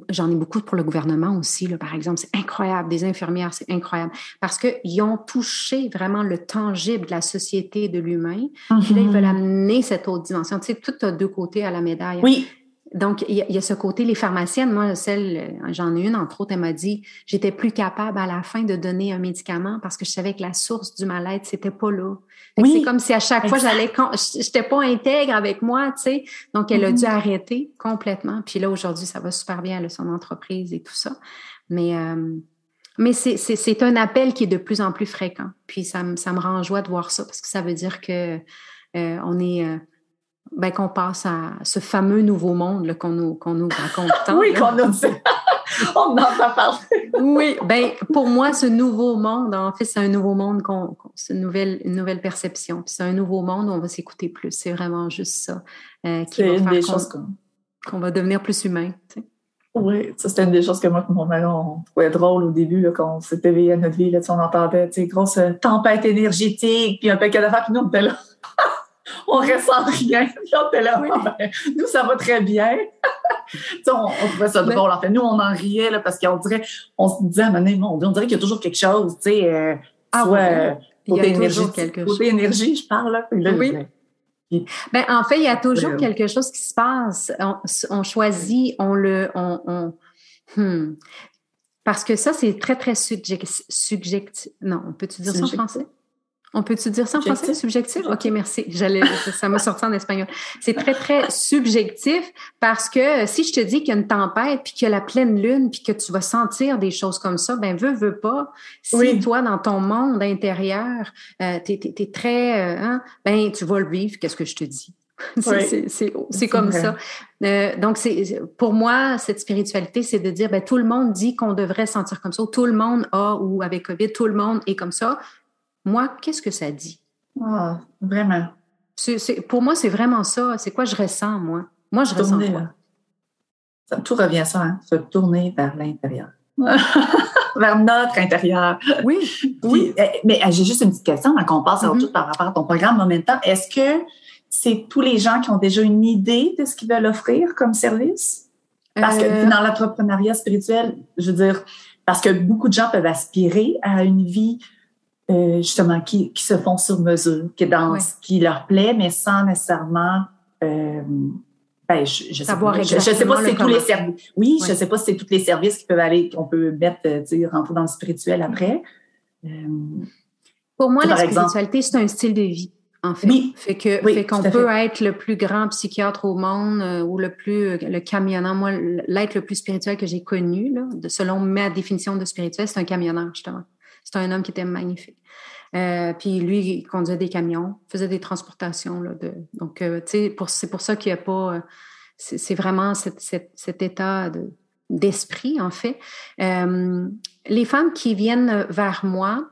j'en ai beaucoup pour le gouvernement aussi, là, par exemple, c'est incroyable, des infirmières, c'est incroyable, parce qu'ils ont touché vraiment le tangible de la société de l'humain, puis là, ils veulent mm-hmm. amener cette autre dimension. Tu sais, tout a deux côtés à la médaille. Oui. Donc, il y, a, ce côté, les pharmaciennes, moi, celle, j'en ai une, entre autres, elle m'a dit, j'étais plus capable à la fin de donner un médicament parce que je savais que la source du mal-être, c'était pas là. Oui, c'est comme si à chaque fois, j'allais, j'étais pas intègre avec moi, tu sais. Donc, elle a dû mm-hmm. arrêter complètement. Puis là, aujourd'hui, ça va super bien, elle a son entreprise et tout ça. Mais, euh, mais c'est, c'est, un appel qui est de plus en plus fréquent. Puis ça, me, ça me rend joie de voir ça parce que ça veut dire que euh, on est, euh, ben, qu'on passe à ce fameux nouveau monde qu'on nous, qu'on nous raconte tant. oui, qu'on nous <laughs> On en a parlé. oui, ben, pour moi, ce nouveau monde, en fait, c'est un nouveau monde, qu'on, c'est une nouvelle, une nouvelle perception. c'est un nouveau monde où on va s'écouter plus. C'est vraiment juste ça euh, qui va faire qu'on, choses qu'on va devenir plus humain. Oui, ça c'était une des choses que moi et mon mari, on trouvait drôle au début, là, quand on s'est éveillé à notre vie, là, on entendait, tu sais, grosse tempête énergétique, puis un paquet d'affaires, puis nous, on était là <laughs> on ressent rien. <laughs> là, ben, nous, ça va très bien. <laughs> on, on, trouvait ça drôle. En fait, nous, on en riait là, parce qu'on dirait, on se disait, ah, on dirait qu'il y a toujours quelque chose, tu sais, euh, ah, soit côté, énergie, côté énergie, je parle. Là, oui. ben, en fait, il y a toujours quelque chose qui se passe. On, choisit, on le. On, hmm. Parce que ça, c'est très, très subjectif. Non, on peut-tu dire ça en français? On peut-tu dire ça en français? Subjectif? OK, merci. J'allais, ça m'a sorti en espagnol. C'est très, très <laughs> subjectif parce que si je te dis qu'il y a une tempête puis qu'il y a la pleine lune puis que tu vas sentir des choses comme ça, ben, veux, veux pas. Si toi, dans ton monde intérieur, euh, t'es, es, très, euh, hein, ben, tu vas le vivre. Qu'est-ce que je te dis? <laughs> c'est comme ça. Euh, donc, c'est pour moi, cette spiritualité, c'est de dire, ben, tout le monde dit qu'on devrait sentir comme ça. Tout le monde a, ou avec COVID, tout le monde est comme ça. Moi, qu'est-ce que ça dit? Ah, vraiment. pour moi, c'est vraiment ça. C'est quoi je ressens, moi? Moi, je ressens quoi? Ça, tout revient à ça, hein? se tourner vers l'intérieur. <laughs> vers notre intérieur. Oui, oui. Eh, mais eh, j'ai juste une petite question, qu'on passe mm-hmm. par rapport à ton programme Momentum. Est-ce que c'est tous les gens qui ont déjà une idée de ce qu'ils veulent offrir comme service? Parce que euh. dans l'entrepreneuriat spirituel, je veux dire, parce que beaucoup de gens peuvent aspirer à une vie euh, justement qui, qui, se font sur mesure, qui est dans ce qui leur plaît, mais sans nécessairement euh, ben, je, je, sais pas, je, sais pas si c'est tous les services. Oui, je sais pas si c'est tous les services qui peuvent aller, qu'on peut mettre, euh, tu rentrer dans le spirituel après. Pour moi, la spiritualité, c'est un style de vie en fait. Oui. Fait que, fait qu'on peut être le plus grand psychiatre au monde euh, ou le plus le camionneur. Moi, l'être le plus spirituel que j'ai connu, là, de, selon ma définition de spirituel, c'est un camionneur justement. C'est un homme qui était magnifique. Euh, puis lui, il conduisait des camions, faisait des transportations. Là, de, donc, tu sais, c'est pour ça qu'il n'y a pas. c'est vraiment cet, cet, état d'esprit, en fait. les femmes qui viennent vers moi,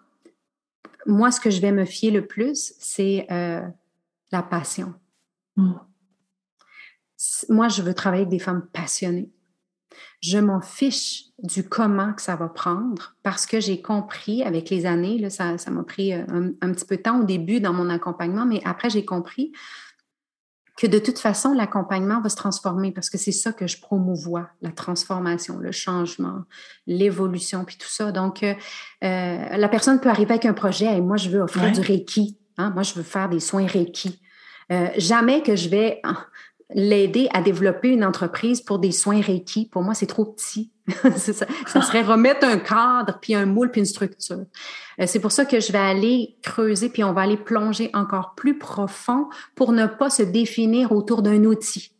moi, ce que je vais me fier le plus, c'est euh, la passion. Hmm. Moi, je veux travailler avec des femmes passionnées. Je m'en fiche du comment que ça va prendre parce que j'ai compris avec les années, là, ça m'a pris euh, un, petit peu de temps au début dans mon accompagnement, mais après, j'ai compris que de toute façon, l'accompagnement va se transformer parce que c'est ça que je promouvois, la transformation, le changement, l'évolution, puis tout ça. Donc, euh, euh, la personne peut arriver avec un projet et moi, je veux offrir du Reiki. Hein? Moi, je veux faire des soins Reiki. Euh, jamais que je vais l'aider à développer une entreprise pour des soins Reiki. Pour moi, c'est trop petit. <laughs> ça, ça, serait remettre un cadre, puis un moule, puis une structure. Euh, c'est pour ça que je vais aller creuser, puis on va aller plonger encore plus profond pour ne pas se définir autour d'un outil.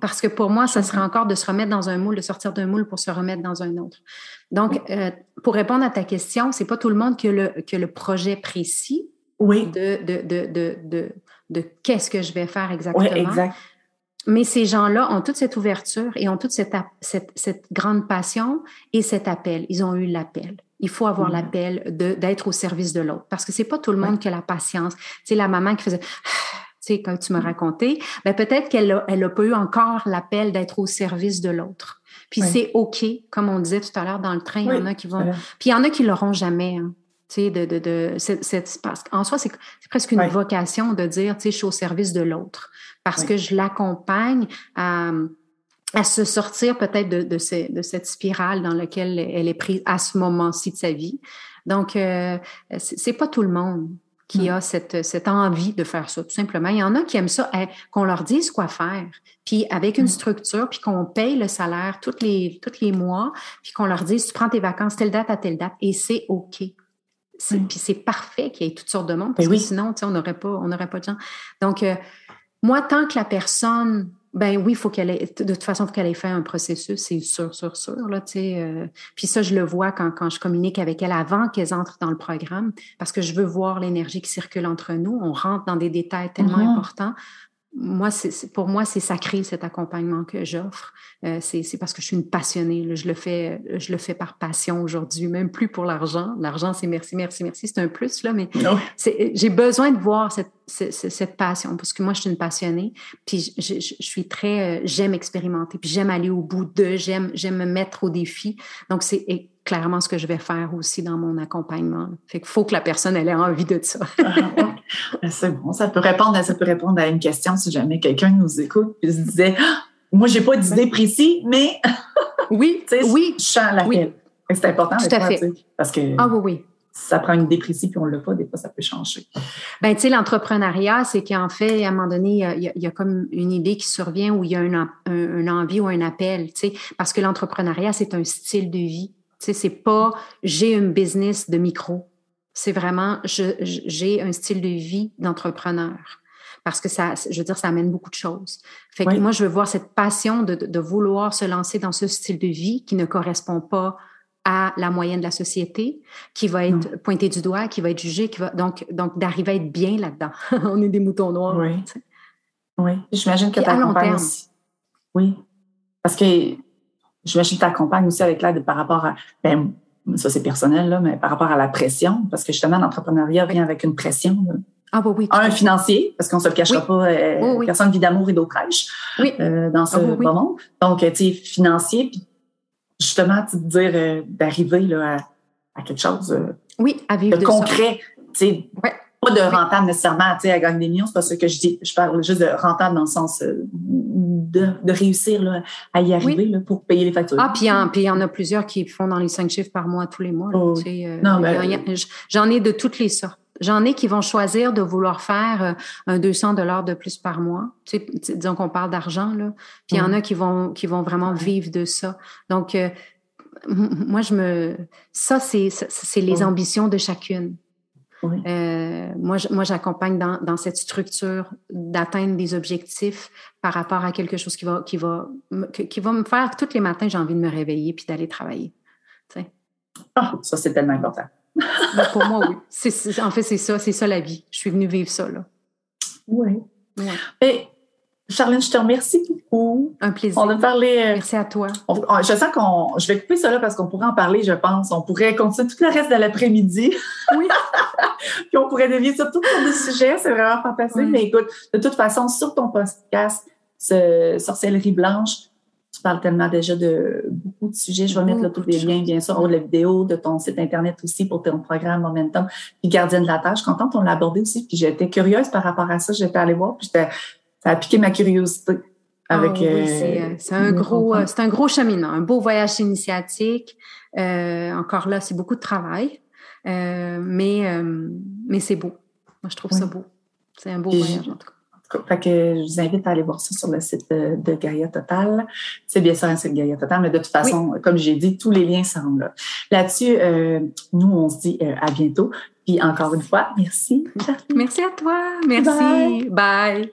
Parce que pour moi, ça serait encore de se remettre dans un moule, de sortir d'un moule pour se remettre dans un autre. Donc, euh, pour répondre à ta question, c'est pas tout le monde qui a le, que le projet précis oui. de, de, de, de, de, de qu'est-ce que je vais faire exactement. Oui, exact. Mais ces gens-là ont toute cette ouverture et ont toute cette, cette, cette, grande passion et cet appel. Ils ont eu l'appel. Il faut avoir l'appel d'être au service de l'autre parce que c'est pas tout le monde qui a la patience. C'est la maman qui faisait, <sighs> tu sais, quand tu me racontais, ben peut-être qu'elle a, elle a pas eu encore l'appel d'être au service de l'autre. Puis c'est OK, comme on disait tout à l'heure dans le train, il y en a qui vont. Puis il y en a qui l'auront jamais. Hein. Tu sais, de, de, de, parce qu'en soi, c'est presque une vocation de dire, tu sais, je suis au service de l'autre parce que je l'accompagne à, à, se sortir peut-être de, de, de, cette spirale dans laquelle elle est prise à ce moment-ci de sa vie. Donc, euh, c'est pas tout le monde qui a cette, cette envie de faire ça, tout simplement. Il y en a qui aiment ça, eh, qu'on leur dise quoi faire, puis avec une structure, puis qu'on paye le salaire tous les, tous les mois, puis qu'on leur dise, tu prends tes vacances telle date à telle date, et c'est OK. Puis c'est parfait qu'il y ait toutes sortes de monde, parce que sinon, on n'aurait pas, on n'aurait pas de gens. Donc, euh, moi, tant que la personne, ben oui, faut qu'elle ait, de toute façon, faut qu'elle ait fait un processus, c'est sûr, sûr, sûr, là, tu sais. Euh, puis ça, je le vois quand, quand je communique avec elle avant qu'elles entrent dans le programme, parce que je veux voir l'énergie qui circule entre nous. On rentre dans des détails tellement mm-hmm. importants moi, c'est, pour moi, c'est sacré cet accompagnement que j'offre. Euh, c'est, parce que je suis une passionnée. Je le fais, je le fais par passion aujourd'hui, même plus pour l'argent. L'argent, c'est merci, merci, merci. C'est un plus là, mais j'ai besoin de voir cette, cette, passion parce que moi, je suis une passionnée. Puis je, je, suis très, euh, j'aime expérimenter, puis j'aime aller au bout de, j'aime, j'aime me mettre au défi. Donc c'est clairement ce que je vais faire aussi dans mon accompagnement. Fait qu'il faut que la personne elle ait envie de ça. <laughs> Ah, c'est bon, ça peut répondre, ça peut répondre à une question si jamais quelqu'un nous écoute et se disait ah, moi j'ai pas d'idée précise, mais <laughs> oui, oui, je sens laquelle. C'est important Tout à fait. parce que ah oui oui. Ça prend une idée précise puis on l'a pas, des fois ça peut changer. Ben tu sais l'entrepreneuriat, c'est qu'en fait à un moment donné il y, a, comme une idée qui survient où il y a un, un, envie ou un appel, tu sais, parce que l'entrepreneuriat c'est un style de vie. Tu sais, c'est pas j'ai un business de micro. C'est vraiment j'ai un style de vie d'entrepreneur. Parce que ça, je veux dire, ça amène beaucoup de choses. Fait que moi, je veux voir cette passion de, de, vouloir se lancer dans ce style de vie qui ne correspond pas à la moyenne de la société, qui va être pointé du doigt, qui va être jugé, qui va donc donc d'arriver à être bien là-dedans. <laughs> On est des moutons noirs. Oui. Oui. J'imagine que tu accompagnes aussi. Oui. Parce que j'imagine que tu accompagnes aussi avec l'aide par rapport à, ben, ça c'est personnel, là, mais par rapport à la pression, parce que justement, l'entrepreneuriat vient avec une pression. Ah bah oui. Un financier, parce qu'on ne se le cachera pas, euh, personne vit d'amour et d'eau fraîche oui. Euh, dans ce ah moment. Donc, tu sais, financier, puis justement, tu te dire euh, d'arriver là, à, quelque chose oui, à vivre de, concret. Tu sais, Pas de rentable nécessairement, tu sais, à gagner des millions, c'est pas ce que je dis. Je parle juste de rentable dans le sens euh, de, de réussir là, à y arriver là, pour payer les factures. Ah, puis il y en a plusieurs qui font dans les cinq chiffres par mois tous les mois. Là, Oh, tu sais, euh, Non, ben, J'en ai de toutes les sortes. J'en ai qui vont choisir de vouloir faire euh, un 200 dollars de plus par mois. Tu sais, tu sais, disons qu'on parle d'argent là. Puis il y en a qui vont qui vont vraiment vivre de ça. Donc euh, moi je me ça c'est c'est les Ouais. ambitions de chacune. Oui. Euh, moi, j'accompagne dans, dans cette structure d'atteindre des objectifs par rapport à quelque chose qui va, qui va, qui va me faire tous les matins, j'ai envie de me réveiller puis d'aller travailler. Ah, ça, c'est tellement important. Mais pour moi, oui. C'est- en fait, c'est ça, c'est ça la vie. Je suis venue vivre ça, là. Oui. Ouais. Et Charlène, je te remercie beaucoup. Un plaisir. On a parlé. euh, Merci à toi. on- on- je sens qu'on. Je vais couper ça là parce qu'on pourrait en parler, je pense. On pourrait continuer tout le reste de l'après-midi. Oui. <laughs> Puis on pourrait dévier sur tout de sujets. C'est vraiment fantastique. Oui. Mais écoute, de toute façon, sur ton podcast, ce Sorcellerie Blanche, tu parles tellement déjà de beaucoup de sujets. Je vais mettre là, tous les liens, bien sûr, en haut de la vidéo, de ton site Internet aussi pour ton programme Momentum. Puis Gardienne de la tâche, contente, on l'a abordé aussi. Puis j'étais curieuse par rapport à ça. J'étais allée voir. Puis j'étais- ça a piqué ma curiosité. Avec, Ah oui, euh, c'est, euh, c'est un gros, euh, c'est un gros un beau voyage initiatique. Euh, encore là, c'est beaucoup de travail, euh, mais euh, mais c'est beau. Moi, je trouve ça beau. C'est un beau voyage en tout cas. Fait que je vous invite à aller voir ça sur le site de, de Gaia Total. C'est bien sûr un site Gaia Total, mais de toute façon, comme j'ai dit, tous les liens sont là. Là-dessus, euh, nous, on se dit euh, à bientôt. Puis encore une fois, merci. Merci à toi. Merci. Bye.